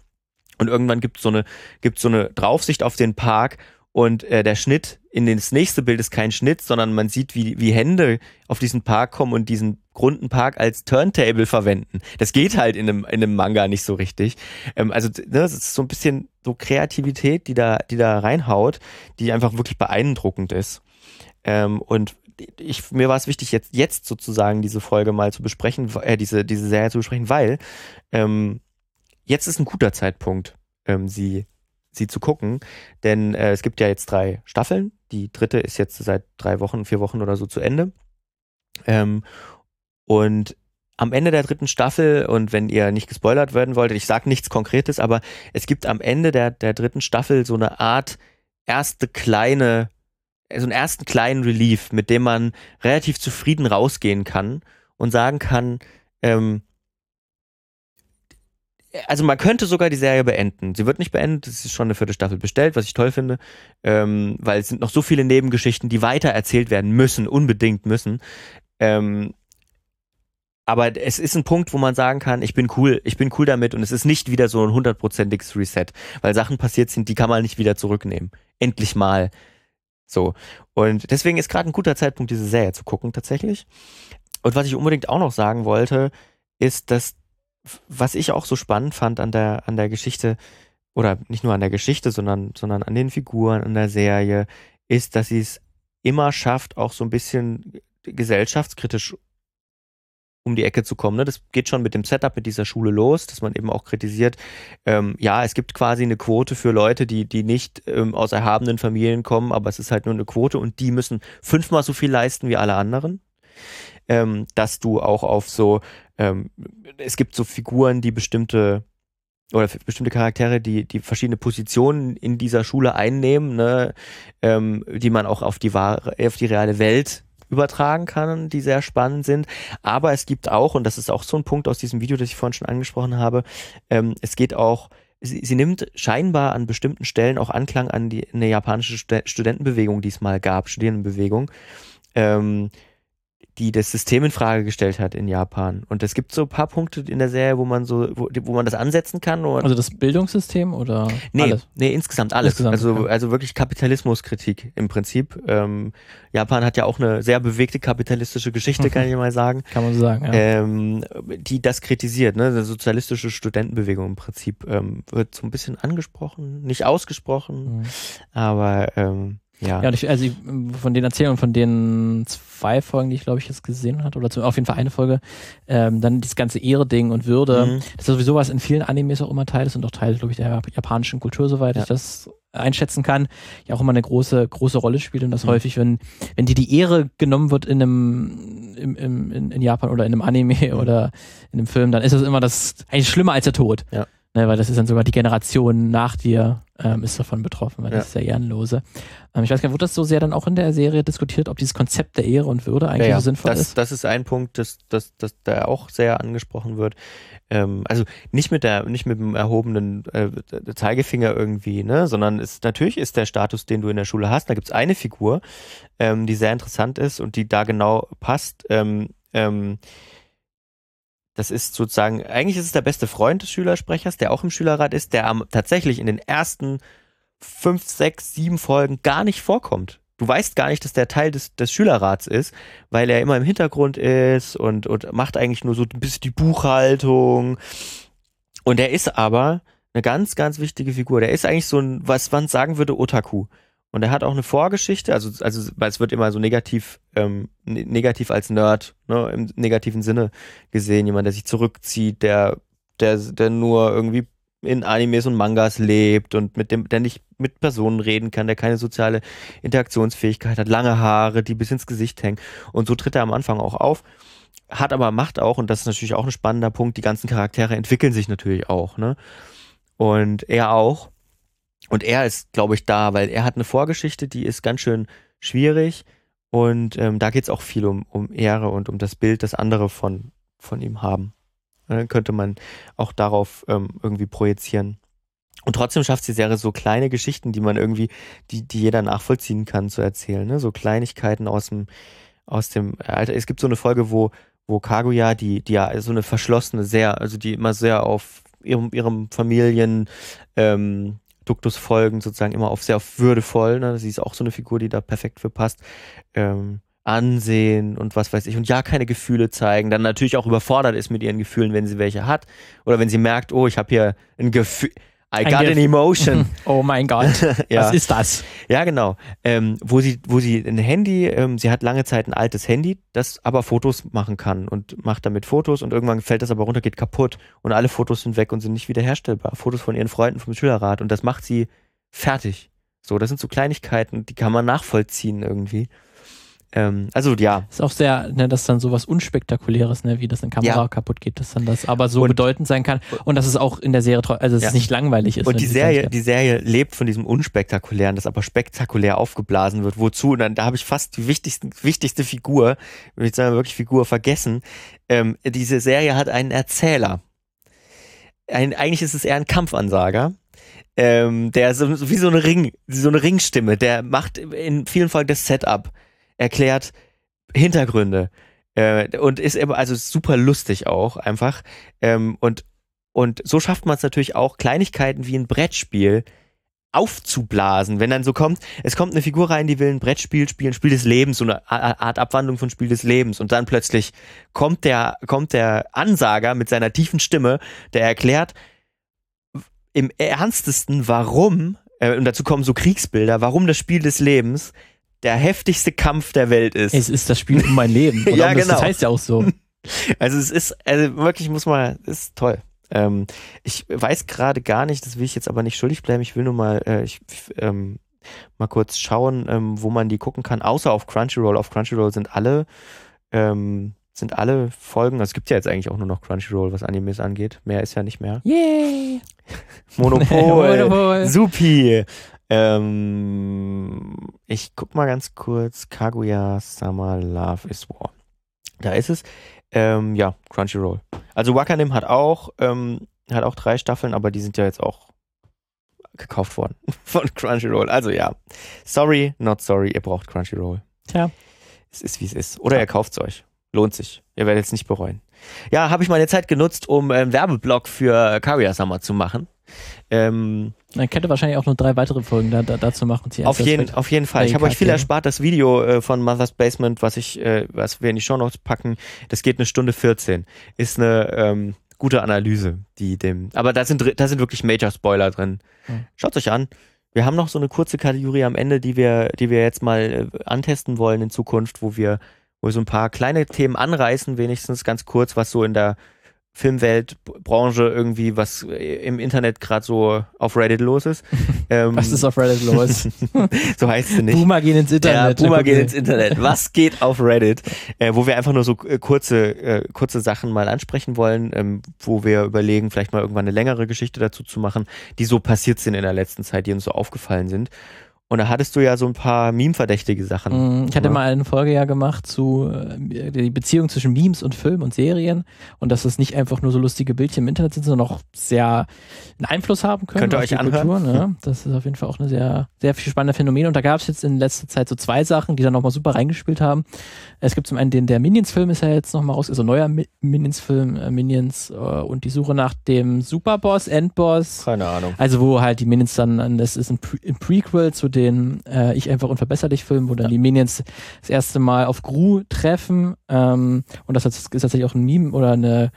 S1: und irgendwann gibt so eine, gibt so eine Draufsicht auf den Park und äh, der Schnitt in das nächste Bild ist kein Schnitt, sondern man sieht, wie, wie Hände auf diesen Park kommen und diesen Grundenpark als Turntable verwenden. Das geht halt in einem, in einem Manga nicht so richtig. Ähm, also ne, das ist so ein bisschen so Kreativität, die da, die da reinhaut, die einfach wirklich beeindruckend ist. Ähm, und ich, mir war es wichtig, jetzt, jetzt sozusagen diese Folge mal zu besprechen, äh, diese, diese Serie zu besprechen, weil ähm, jetzt ist ein guter Zeitpunkt, ähm, sie sie zu gucken. Denn äh, es gibt ja jetzt drei Staffeln. Die dritte ist jetzt seit drei Wochen, vier Wochen oder so zu Ende. Ähm, und am Ende der dritten Staffel, und wenn ihr nicht gespoilert werden wolltet, ich sage nichts Konkretes, aber es gibt am Ende der, der dritten Staffel so eine Art erste kleine, so einen ersten kleinen Relief, mit dem man relativ zufrieden rausgehen kann und sagen kann, ähm, also man könnte sogar die Serie beenden. Sie wird nicht beendet, es ist schon eine vierte Staffel bestellt, was ich toll finde, ähm, weil es sind noch so viele Nebengeschichten, die weiter erzählt werden müssen, unbedingt müssen. Ähm, aber es ist ein Punkt, wo man sagen kann, ich bin cool, ich bin cool damit und es ist nicht wieder so ein hundertprozentiges Reset, weil Sachen passiert sind, die kann man nicht wieder zurücknehmen. Endlich mal. So. Und deswegen ist gerade ein guter Zeitpunkt, diese Serie zu gucken, tatsächlich. Und was ich unbedingt auch noch sagen wollte, ist, dass was ich auch so spannend fand an der, an der Geschichte, oder nicht nur an der Geschichte, sondern, sondern an den Figuren, an der Serie, ist, dass sie es immer schafft, auch so ein bisschen gesellschaftskritisch um die Ecke zu kommen. Ne? Das geht schon mit dem Setup mit dieser Schule los, dass man eben auch kritisiert, ähm, ja, es gibt quasi eine Quote für Leute, die, die nicht ähm, aus erhabenen Familien kommen, aber es ist halt nur eine Quote und die müssen fünfmal so viel leisten wie alle anderen. Ähm, dass du auch auf so ähm, es gibt so Figuren, die bestimmte oder bestimmte Charaktere, die, die verschiedene Positionen in dieser Schule einnehmen, ne, ähm, die man auch auf die wahre, auf die reale Welt übertragen kann, die sehr spannend sind. Aber es gibt auch, und das ist auch so ein Punkt aus diesem Video, das ich vorhin schon angesprochen habe, ähm, es geht auch, sie, sie nimmt scheinbar an bestimmten Stellen auch Anklang an die eine japanische Studentenbewegung, die es mal gab, Studierendenbewegung. Ähm, die das System in Frage gestellt hat in Japan. Und es gibt so ein paar Punkte in der Serie, wo man so, wo, wo man das ansetzen kann.
S2: also das Bildungssystem oder
S1: nee, alles? Nee, insgesamt alles. Insgesamt, also, okay. also wirklich Kapitalismuskritik im Prinzip. Ähm, Japan hat ja auch eine sehr bewegte kapitalistische Geschichte, kann *laughs* ich mal sagen.
S2: Kann man so sagen, ja.
S1: Ähm, die das kritisiert, ne? Eine sozialistische Studentenbewegung im Prinzip ähm, wird so ein bisschen angesprochen, nicht ausgesprochen, mhm. aber ähm, ja.
S2: Ja, und ich, also ich, von den Erzählungen, von den zwei Folgen, die ich glaube ich jetzt gesehen hat, oder zu, auf jeden Fall eine Folge, ähm, dann dieses ganze Ehre-Ding und Würde, mhm. das ist sowieso was in vielen Animes auch immer Teil ist und auch Teil, glaube ich, der japanischen Kultur, soweit ja. ich das einschätzen kann, ja auch immer eine große, große Rolle spielt und das mhm. häufig, wenn, wenn dir die Ehre genommen wird in einem, im, im, in, in Japan oder in einem Anime mhm. oder in einem Film, dann ist das immer das eigentlich schlimmer als der Tod.
S1: Ja.
S2: Ne, weil das ist dann sogar die Generation nach dir ähm, ist davon betroffen, weil
S1: Ja.
S2: das ist ja Ehrenlose. Ähm, ich weiß gar nicht, wurde das so sehr dann auch in der Serie diskutiert, ob dieses Konzept der Ehre und Würde eigentlich
S1: Ja,
S2: so sinnvoll
S1: das,
S2: ist?
S1: Das ist ein Punkt, das, das, das da auch sehr angesprochen wird. Ähm, also nicht mit der, nicht mit dem erhobenen äh, Zeigefinger irgendwie, ne, sondern es natürlich ist der Status, den du in der Schule hast. Da gibt es eine Figur, ähm, die sehr interessant ist und die da genau passt. Ähm, ähm, das ist sozusagen, eigentlich ist es der beste Freund des Schülersprechers, der auch im Schülerrat ist, der am, tatsächlich in den ersten fünf, sechs, sieben Folgen gar nicht vorkommt. Du weißt gar nicht, dass der Teil des, des Schülerrats ist, weil er immer im Hintergrund ist und, und macht eigentlich nur so ein bisschen die Buchhaltung. Und er ist aber eine ganz, ganz wichtige Figur. Der ist eigentlich so ein, was man sagen würde, Otaku. Und er hat auch eine Vorgeschichte, also, also es wird immer so negativ, ähm, ne- negativ als Nerd, ne, im negativen Sinne gesehen, jemand, der sich zurückzieht, der, der, der nur irgendwie in Animes und Mangas lebt und mit dem, der nicht mit Personen reden kann, der keine soziale Interaktionsfähigkeit hat, lange Haare, die bis ins Gesicht hängen. Und so tritt er am Anfang auch auf. Hat aber Macht auch, und das ist natürlich auch ein spannender Punkt, die ganzen Charaktere entwickeln sich natürlich auch, ne? Und er auch. Und er ist, glaube ich, da, weil er hat eine Vorgeschichte, die ist ganz schön schwierig. Und ähm, da geht es auch viel um, um Ehre und um das Bild, das andere von, von ihm haben. Dann könnte man auch darauf ähm, irgendwie projizieren. Und trotzdem schafft die Serie so kleine Geschichten, die man irgendwie, die, die jeder nachvollziehen kann, zu erzählen. Ne? So Kleinigkeiten aus dem, aus dem Alter. Es gibt so eine Folge, wo, wo Kaguya, die, die ja so eine verschlossene, sehr, also die immer sehr auf ihrem, ihrem Familien, ähm, Duktus folgen, sozusagen immer auf sehr auf würdevoll. Ne? Sie ist auch so eine Figur, die da perfekt für passt. Ähm, ansehen und was weiß ich. Und ja, keine Gefühle zeigen. Dann natürlich auch überfordert ist mit ihren Gefühlen, wenn sie welche hat. Oder wenn sie merkt, oh, ich habe hier ein Gefühl. I got an emotion. *laughs*
S2: Oh mein Gott, *laughs*
S1: ja.
S2: was ist das?
S1: Ja, genau. Ähm, wo sie, wo sie ein Handy, ähm, sie hat lange Zeit ein altes Handy, das aber Fotos machen kann und macht damit Fotos und irgendwann fällt das aber runter, geht kaputt und alle Fotos sind weg und sind nicht wiederherstellbar. Fotos von ihren Freunden vom Schülerrat und das macht sie fertig. So, das sind so Kleinigkeiten, die kann man nachvollziehen irgendwie. Ähm, also ja,
S2: Ist auch sehr, ne, dass dann sowas Unspektakuläres, ne, wie das eine Kamera
S1: Ja.
S2: kaputt geht, dass dann das aber so
S1: Und-
S2: bedeutend sein kann und dass es auch in der Serie, also dass
S1: Ja.
S2: es nicht langweilig ist.
S1: Und die Serie, die Serie lebt von diesem Unspektakulären, das aber spektakulär aufgeblasen wird. Wozu? Und dann da habe ich fast die wichtigsten, wichtigste Figur, würde ich sagen, wirklich Figur vergessen. Ähm, diese Serie hat einen Erzähler. Ein, eigentlich ist es eher ein Kampfansager. Ähm, der so, so wie so eine Ring, so eine Ringstimme, der macht in vielen Folgen das Setup, erklärt Hintergründe äh, und ist immer also super lustig auch einfach ähm, und und so schafft man es natürlich auch, Kleinigkeiten wie ein Brettspiel aufzublasen. Wenn dann so kommt, es kommt eine Figur rein, die will ein Brettspiel spielen, Spiel des Lebens, so eine Art Abwandlung von Spiel des Lebens. Und dann plötzlich kommt der, kommt der Ansager mit seiner tiefen Stimme, der erklärt im ernstesten, warum, äh, und dazu kommen so Kriegsbilder, warum das Spiel des Lebens der heftigste Kampf der Welt ist.
S2: es ist das Spiel um mein Leben. *laughs*
S1: Ja,
S2: auch das,
S1: genau.
S2: das heißt ja auch so. *laughs*
S1: Also es ist, also wirklich muss man, ist toll. Ähm, ich weiß gerade gar nicht, das will ich jetzt aber nicht schuldig bleiben. Ich will nur mal, äh, ich, ähm, mal kurz schauen, ähm, wo man die gucken kann. Außer auf Crunchyroll. Auf Crunchyroll sind alle, ähm, sind alle Folgen. Also es gibt ja jetzt eigentlich auch nur noch Crunchyroll, was Animes angeht. Mehr ist ja nicht mehr.
S2: Yay! *laughs*
S1: Monopol.
S2: Monopol.
S1: Supi. Ähm, ich guck mal ganz kurz. Kaguya Sama Love is War. Da ist es. Ähm, ja, Crunchyroll. Also Wakanim hat auch, ähm, hat auch drei Staffeln, aber die sind ja jetzt auch gekauft worden *laughs* von Crunchyroll. Also ja. Sorry, not sorry, ihr braucht Crunchyroll.
S2: Tja.
S1: Es ist, wie es ist. Oder ihr kauft es euch. Lohnt sich. Ihr werdet es nicht bereuen. Ja, habe ich meine Zeit genutzt, um einen Werbeblock für Kaguya-sama zu machen. Ähm,
S2: Man könnte wahrscheinlich auch noch drei weitere Folgen da, da, dazu machen.
S1: Auf, jeden, auf jeden Fall. Ich habe euch viel erspart. Das Video äh, von Mother's Basement, was ich, äh, was wir in die Shownotes packen, das geht eine Stunde 14. Ist eine ähm, gute Analyse, die dem. Aber da sind, da sind wirklich Major Spoiler drin.
S2: Hm.
S1: Schaut euch an. Wir haben noch so eine kurze Kategorie am Ende, die wir, die wir jetzt mal äh, antesten wollen in Zukunft, wo wir, wo wir so ein paar kleine Themen anreißen, wenigstens ganz kurz, was so in der Filmwelt, Branche irgendwie, was im Internet gerade so auf Reddit los ist. *laughs*
S2: Ähm, was ist auf Reddit los? *laughs*
S1: so heißt sie nicht.
S2: Boomer gehen ins Internet.
S1: Ja, Boomer gehen ins Internet. Was geht auf Reddit? Äh, wo wir einfach nur so äh, kurze, äh, kurze Sachen mal ansprechen wollen, ähm, wo wir überlegen, vielleicht mal irgendwann eine längere Geschichte dazu zu machen, die so passiert sind in der letzten Zeit, die uns so aufgefallen sind. Und da hattest du ja so ein paar meme-verdächtige Sachen.
S2: Mm, ich hatte mal eine Folge ja gemacht zu äh, die Beziehung zwischen Memes und Film und Serien und dass das nicht einfach nur so lustige Bildchen im Internet sind, sondern auch sehr einen Einfluss haben können.
S1: Könnt ihr euch anhören? Kultur,
S2: ne? *laughs* Das ist auf jeden Fall auch eine sehr, sehr viel spannende Phänomen. Und da gab es jetzt in letzter Zeit so zwei Sachen, die dann nochmal super reingespielt haben. Es gibt zum einen den, der Minions-Film ist ja jetzt nochmal raus, also neuer Minions-Film, äh, Minions äh, und die Suche nach dem Superboss, Endboss.
S1: Keine Ahnung.
S2: Also wo halt die Minions dann, das ist ein, Pre ein Prequel zu den äh, Ich einfach unverbesserlich Film, wo dann ja. die Minions das erste Mal auf Gru treffen. Ähm, und das ist tatsächlich auch ein Meme oder eine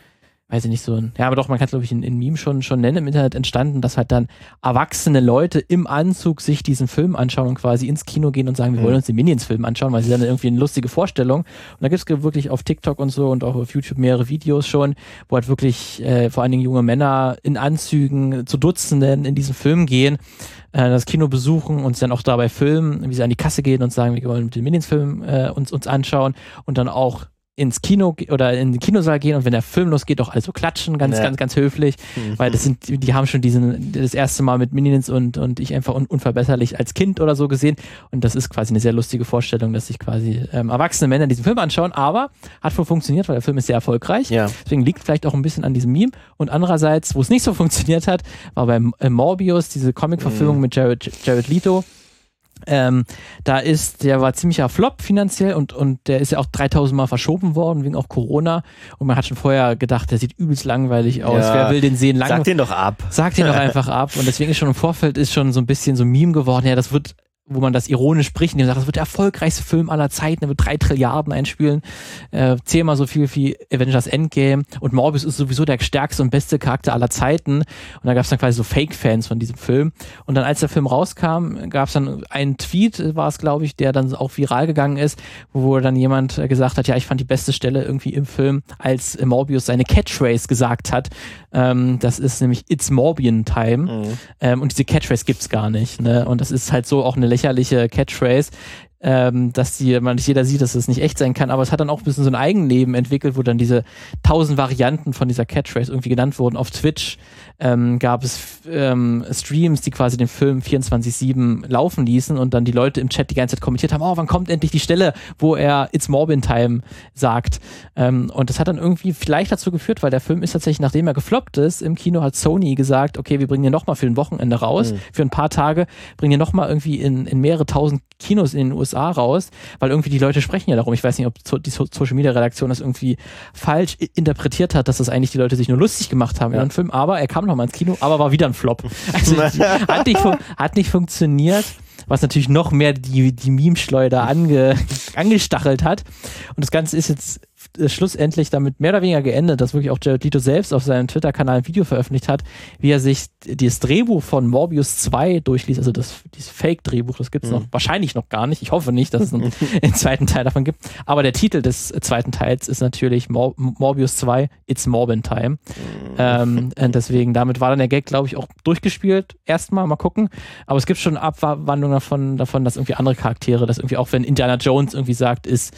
S2: weiß ich nicht, so ein, ja, aber doch, man kann es, glaube ich, in, in Meme schon, schon nennen, im Internet entstanden, dass halt dann erwachsene Leute im Anzug sich diesen Film anschauen und quasi ins Kino gehen und sagen, wir mhm. wollen uns den Minions-Film anschauen, weil sie dann irgendwie eine lustige Vorstellung. Und da gibt es wirklich auf TikTok und so und auch auf YouTube mehrere Videos schon, wo halt wirklich äh, vor allen Dingen junge Männer in Anzügen zu Dutzenden in diesen Film gehen, äh, das Kino besuchen und dann auch dabei filmen, wie sie an die Kasse gehen und sagen, wir wollen den Minions-Film äh, uns, uns anschauen und dann auch ins Kino oder in den Kinosaal gehen und wenn der Film losgeht, auch alle so klatschen, ganz, ja. ganz, ganz höflich, mhm. weil das sind, die haben schon diesen, das erste Mal mit Minions und, und ich einfach un, unverbesserlich als Kind oder so gesehen und das ist quasi eine sehr lustige Vorstellung, dass sich quasi ähm, erwachsene Männer diesen Film anschauen, aber hat wohl funktioniert, weil der Film ist sehr erfolgreich,
S1: ja.
S2: deswegen liegt vielleicht auch ein bisschen an diesem Meme und andererseits, wo es nicht so *laughs* funktioniert hat, war bei äh, Morbius, diese Comic-Verfilmung mhm. mit Jared, Jared Leto, ähm, da ist, der war ziemlicher Flop finanziell und, und der ist ja auch 3000 Mal verschoben worden wegen auch Corona. Und man hat schon vorher gedacht, der sieht übelst langweilig aus. Ja. Wer will den sehen?
S1: Lang Sag den doch ab.
S2: Sag den doch *laughs* einfach ab. Und deswegen ist schon im Vorfeld ist schon so ein bisschen so ein Meme geworden. Ja, das wird wo man das ironisch spricht, und sagt, das wird der erfolgreichste Film aller Zeiten, er wird drei Trilliarden einspielen, äh, zehnmal so viel wie Avengers Endgame. Und Morbius ist sowieso der stärkste und beste Charakter aller Zeiten. Und da gab es dann quasi so Fake-Fans von diesem Film. Und dann als der Film rauskam, gab es dann einen Tweet, war es glaube ich, der dann auch viral gegangen ist, wo dann jemand gesagt hat, ja, ich fand die beste Stelle irgendwie im Film, als Morbius seine Catchphrase gesagt hat, ähm, das ist nämlich It's Morbian Time mhm. ähm, und diese Catchphrase gibt's gar nicht ne? und das ist halt so auch eine lächerliche Catchphrase, ähm, dass die, man nicht jeder sieht, dass das nicht echt sein kann, aber es hat dann auch ein bisschen so ein Eigenleben entwickelt, wo dann diese tausend Varianten von dieser Catchphrase irgendwie genannt wurden. Auf Twitch ähm, gab es ähm, Streams, die quasi den Film 24-7 laufen ließen und dann die Leute im Chat die ganze Zeit kommentiert haben, oh, wann kommt endlich die Stelle, wo er It's Morbin Time sagt. Ähm, und das hat dann irgendwie vielleicht dazu geführt, weil der Film ist tatsächlich, nachdem er gefloppt ist, im Kino hat Sony gesagt, okay, wir bringen den nochmal für ein Wochenende raus, mhm. für ein paar Tage, bringen den nochmal irgendwie in, in mehrere tausend Kinos in den USA raus, weil irgendwie die Leute sprechen ja darum. Ich weiß nicht, ob die Social Media Redaktion das irgendwie falsch interpretiert hat, dass das eigentlich die Leute sich nur lustig gemacht haben ja. in dem Film, aber er kam nochmal ins Kino, aber war wieder ein Flop. Also *laughs* hat nicht, hat nicht funktioniert was natürlich noch mehr die, die Meme-Schleuder ange, angestachelt hat. Und das Ganze ist jetzt schlussendlich damit mehr oder weniger geendet, dass wirklich auch Jared Leto selbst auf seinem Twitter-Kanal ein Video veröffentlicht hat, wie er sich das Drehbuch von Morbius 2 durchliest, also das dieses Fake-Drehbuch, das gibt es mhm. noch wahrscheinlich noch gar nicht. Ich hoffe nicht, dass es einen, *laughs* *laughs* einen, zweiten Teil davon gibt. Aber der Titel des zweiten Teils ist natürlich Mor Morbius 2, It's Morbin Time. Mhm. Ähm, *laughs* und deswegen, damit war dann der Gag, glaube ich, auch durchgespielt. Erstmal, mal gucken. Aber es gibt schon Abwandlungen davon, davon, dass irgendwie andere Charaktere, dass irgendwie auch wenn Indiana Jones irgendwie sagt, ist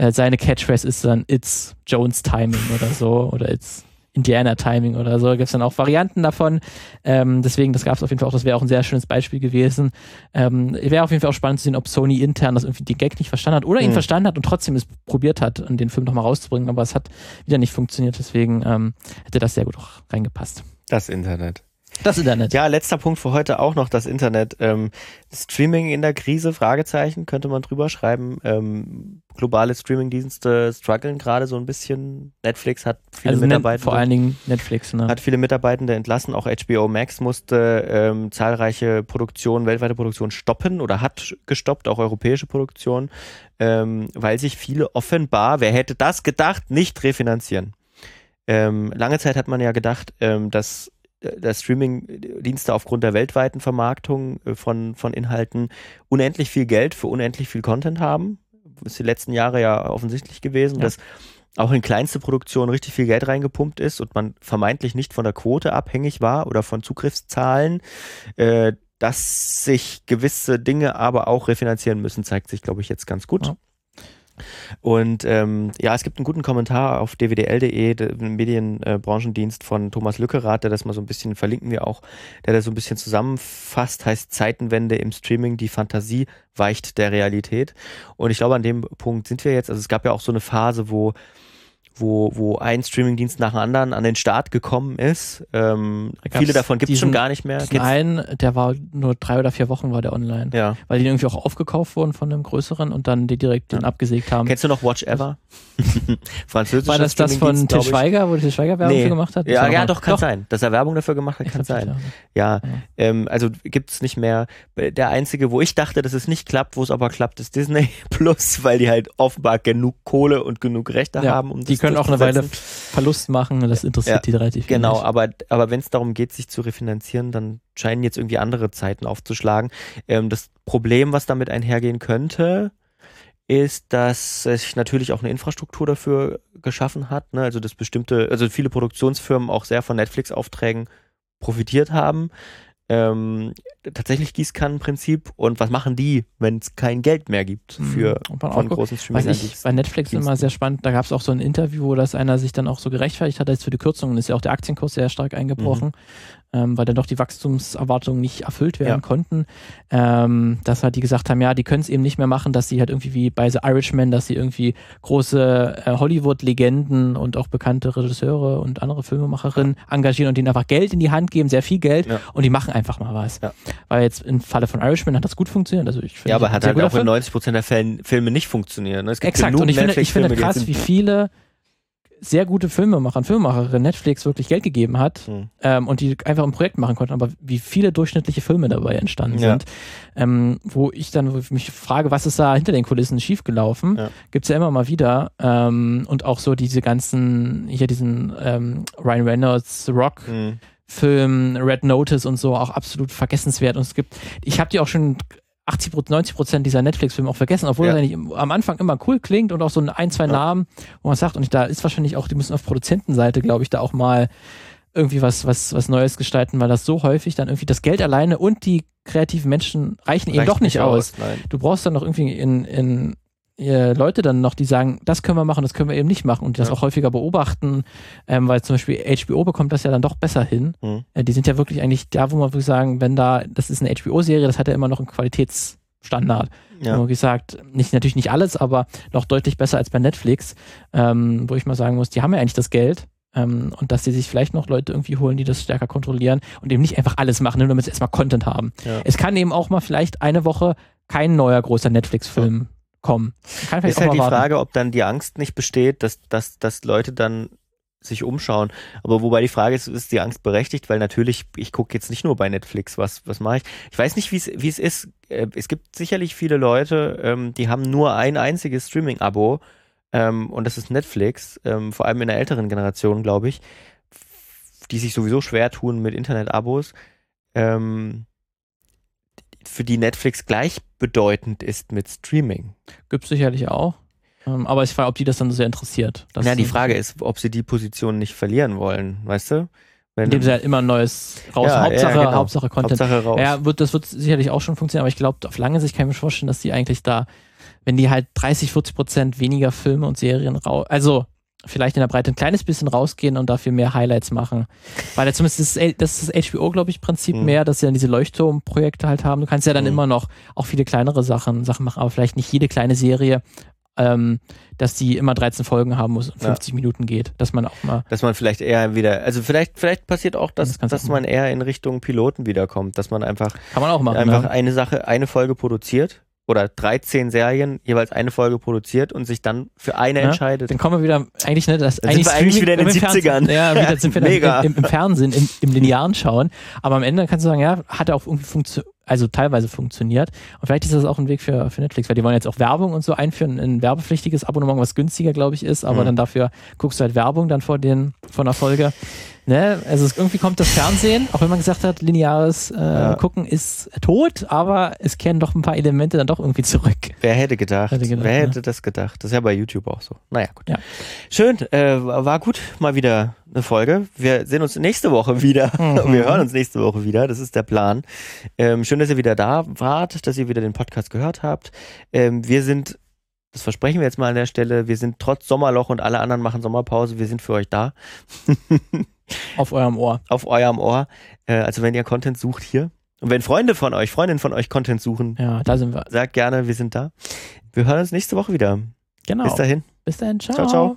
S2: äh, seine Catchphrase ist dann It's Jones Timing oder so oder It's Indiana Timing oder so. Da gibt es dann auch Varianten davon. Ähm, deswegen, das gab es auf jeden Fall auch, das wäre auch ein sehr schönes Beispiel gewesen. Ähm, wäre auf jeden Fall auch spannend zu sehen, ob Sony intern das irgendwie den Gag nicht verstanden hat oder ihn mhm. verstanden hat und trotzdem es probiert hat, den Film nochmal rauszubringen, aber es hat wieder nicht funktioniert. Deswegen ähm, hätte das sehr gut auch reingepasst.
S1: Das Internet.
S2: Das Internet.
S1: Ja, letzter Punkt für heute auch noch das Internet. Ähm, Streaming in der Krise, Fragezeichen, könnte man drüber schreiben. Ähm, globale Streamingdienste strugglen gerade so ein bisschen. Netflix hat viele also Mitarbeiter.
S2: Vor allen Dingen Netflix,
S1: ne? Hat viele Mitarbeitende entlassen. Auch HBO Max musste ähm, zahlreiche Produktionen, weltweite Produktionen stoppen oder hat gestoppt, auch europäische Produktionen, ähm, weil sich viele offenbar, wer hätte das gedacht, nicht refinanzieren. Ähm, lange Zeit hat man ja gedacht, ähm, dass der Streaming-Dienste aufgrund der weltweiten Vermarktung äh, von, von Inhalten unendlich viel Geld für unendlich viel Content haben. Ist die letzten Jahre ja offensichtlich gewesen, ja. dass auch in kleinste Produktionen richtig viel Geld reingepumpt ist und man vermeintlich nicht von der Quote abhängig war oder von Zugriffszahlen, äh, dass sich gewisse Dinge aber auch refinanzieren müssen, zeigt sich, glaube ich, jetzt ganz gut. Ja. Und ähm, ja, es gibt einen guten Kommentar auf dwdl.de, dem Medienbranchendienst äh, von Thomas Lückerath, der das mal so ein bisschen, verlinken wir auch, der das so ein bisschen zusammenfasst, heißt Zeitenwende im Streaming, die Fantasie weicht der Realität. Und ich glaube, an dem Punkt sind wir jetzt. Also es gab ja auch so eine Phase, wo wo, wo ein Streamingdienst nach dem anderen an den Start gekommen ist. Ähm, viele davon gibt es schon gar nicht mehr.
S2: Einen, der war nur drei oder vier Wochen war der online.
S1: Ja.
S2: Weil die irgendwie auch aufgekauft wurden von einem größeren und dann die direkt den abgesägt haben.
S1: Kennst du noch Watch Ever? *laughs*
S2: Französisch. War das das von Til Schweiger, wo Til Schweiger Werbung nee. für gemacht hat?
S1: Das ja, ja, doch, kann doch. sein. Dass er Werbung dafür gemacht hat, ich kann sein. Ja, ja. Ähm, also gibt es nicht mehr. Der einzige, wo ich dachte, dass es nicht klappt, wo es aber klappt, ist Disney *laughs* Plus, weil die halt offenbar genug Kohle und genug Rechte ja, haben,
S2: um die können auch eine Weile Verlust machen, das interessiert ja, die relativ
S1: Genau, nicht. aber, aber wenn es darum geht, sich zu refinanzieren, dann scheinen jetzt irgendwie andere Zeiten aufzuschlagen. Ähm, das Problem, was damit einhergehen könnte, ist, dass sich natürlich auch eine Infrastruktur dafür geschaffen hat. Ne? Also dass bestimmte, also viele Produktionsfirmen auch sehr von Netflix-Aufträgen profitiert haben ähm, tatsächlich Gießkannenprinzip. Und was machen die, wenn es kein Geld mehr gibt hm, für
S2: von großen Streaming? Was ich bei Netflix immer sehr spannend, da gab es auch so ein Interview, wo das einer sich dann auch so gerechtfertigt hat, als für die Kürzungen ist ja auch der Aktienkurs sehr stark eingebrochen. Mhm ähm, weil dann doch die Wachstumserwartungen nicht erfüllt werden ja. konnten, ähm, dass halt die gesagt haben, ja, die können es eben nicht mehr machen, dass sie halt irgendwie wie bei The Irishman, dass sie irgendwie große äh, Hollywood-Legenden und auch bekannte Regisseure und andere Filmemacherinnen ja. engagieren und denen einfach Geld in die Hand geben, sehr viel Geld ja. und die machen einfach mal was. Weil jetzt im Falle von Irishman hat das gut funktioniert. Also ich
S1: ja, aber hat halt auch in 90 Prozent der Fällen Filme nicht funktioniert. Ne?
S2: Exakt, und ich finde, ich finde krass, wie viele sehr gute Filmemacher und Filmemacherinnen Netflix wirklich Geld gegeben hat hm. ähm, und die einfach ein Projekt machen konnten, aber wie viele durchschnittliche Filme dabei entstanden ja. sind, ähm, wo ich dann mich frage, was ist da hinter den Kulissen schiefgelaufen, ja. gibt es ja immer mal wieder ähm, und auch so diese ganzen, hier diesen ähm, Ryan Reynolds Rock hm. Film, Red Notice und so auch absolut vergessenswert und es gibt, ich habe die auch schon 80, 90 Prozent dieser Netflix-Filme auch vergessen, obwohl ja. er eigentlich am Anfang immer cool klingt und auch so ein, zwei ja. Namen, wo man sagt, und da ist wahrscheinlich auch, die müssen auf Produzentenseite, glaube ich, da auch mal irgendwie was, was, was Neues gestalten, weil das so häufig dann irgendwie das Geld alleine und die kreativen Menschen reichen Reicht eben doch nicht, nicht aus. aus. Du brauchst dann noch irgendwie in, in äh, Leute dann noch, die sagen, das können wir machen, das können wir eben nicht machen und die das ja. auch häufiger beobachten, ähm, weil zum Beispiel HBO bekommt das ja dann doch besser hin. Mhm. Äh, die sind ja wirklich eigentlich da, wo man wirklich sagen, wenn da, das ist eine HBO-Serie, das hat ja immer noch einen Qualitätsstandard. Ja. Wo gesagt, nicht, natürlich nicht alles, aber noch deutlich besser als bei Netflix, ähm, wo ich mal sagen muss, die haben ja eigentlich das Geld, ähm, und dass sie sich vielleicht noch Leute irgendwie holen, die das stärker kontrollieren und eben nicht einfach alles machen, nur damit sie erstmal Content haben. Ja. Es kann eben auch mal vielleicht eine Woche kein neuer großer Netflix-Film kommen.
S1: Kann ist halt die warten. Frage, ob dann die Angst nicht besteht, dass, dass, dass Leute dann sich umschauen. Aber wobei die Frage ist, ist die Angst berechtigt, weil natürlich, ich gucke jetzt nicht nur bei Netflix, was, was mache ich. Ich weiß nicht, wie es ist. Äh, es gibt sicherlich viele Leute, ähm, die haben nur ein einziges Streaming-Abo ähm, und das ist Netflix, ähm, vor allem in der älteren Generation, glaube ich, die sich sowieso schwer tun mit Internet-Abos. Für die Netflix gleichbedeutend ist mit Streaming.
S2: Gibt es sicherlich auch. Ähm, aber ich frage, ob die das dann so sehr interessiert.
S1: Ja, die Frage ist, ob sie die Position nicht verlieren wollen, weißt du?
S2: Wenn Indem sie halt immer ein neues raus. Ja, Hauptsache, ja, genau. Hauptsache Content. Hauptsache raus. Ja, wird, das wird sicherlich auch schon funktionieren, aber ich glaube, auf lange Sicht kann ich mir vorstellen, dass die eigentlich da, wenn die halt 30, 40 Prozent weniger Filme und Serien raus, also vielleicht in der Breite ein kleines bisschen rausgehen und dafür mehr Highlights machen. Weil ja zumindest das, ist, das ist das HBO, glaube ich, Prinzip mhm. mehr, dass sie dann diese Leuchtturmprojekte halt haben. Du kannst ja dann mhm. immer noch auch viele kleinere Sachen, Sachen machen, aber vielleicht nicht jede kleine Serie, ähm, dass die immer 13 Folgen haben muss und 50 ja. Minuten geht, dass man auch mal.
S1: Dass man vielleicht eher wieder, also vielleicht, vielleicht passiert auch, dass, das dass man eher in Richtung Piloten wiederkommt, dass man einfach,
S2: Kann man auch machen,
S1: einfach ja. eine Sache, eine Folge produziert oder 13 Serien jeweils eine Folge produziert und sich dann für eine ja, entscheidet.
S2: Dann kommen wir wieder, eigentlich, ne, das
S1: dann eigentlich, sind wir eigentlich wieder in den 70ern.
S2: Ja, wieder sind wir *laughs* Mega. Im, im, Fernsehen, im, im linearen Schauen. Aber am Ende kannst du sagen, ja, hat er auch irgendwie Funktion, also teilweise funktioniert. Und vielleicht ist das auch ein Weg für, für Netflix, weil die wollen jetzt auch Werbung und so einführen, ein werbepflichtiges Abonnement, was günstiger, glaube ich, ist, aber mhm. dann dafür guckst du halt Werbung dann vor den, vor einer Folge. Ne? Also es, irgendwie kommt das Fernsehen, auch wenn man gesagt hat, lineares äh, ja. Gucken ist tot, aber es kehren doch ein paar Elemente dann doch irgendwie zurück.
S1: Wer hätte gedacht? Hätte gedacht Wer hätte ja. das gedacht? Das ist ja bei YouTube auch so. Naja, gut. Ja. Schön, äh, war gut, mal wieder eine Folge. Wir sehen uns nächste Woche wieder. *laughs* Mhm. Wir hören uns nächste Woche wieder. Das ist der Plan. Ähm, schön, dass ihr wieder da wart, dass ihr wieder den Podcast gehört habt. Ähm, wir sind das versprechen wir jetzt mal an der Stelle. Wir sind trotz Sommerloch und alle anderen machen Sommerpause. Wir sind für euch da. *laughs*
S2: Auf eurem Ohr.
S1: Auf eurem Ohr. Äh, also wenn ihr Content sucht hier. Und wenn Freunde von euch, Freundinnen von euch Content suchen,
S2: ja, da sind wir.
S1: Sagt gerne, wir sind da. Wir hören uns nächste Woche wieder.
S2: Genau.
S1: Bis dahin.
S2: Bis dahin. Ciao, ciao. ciao.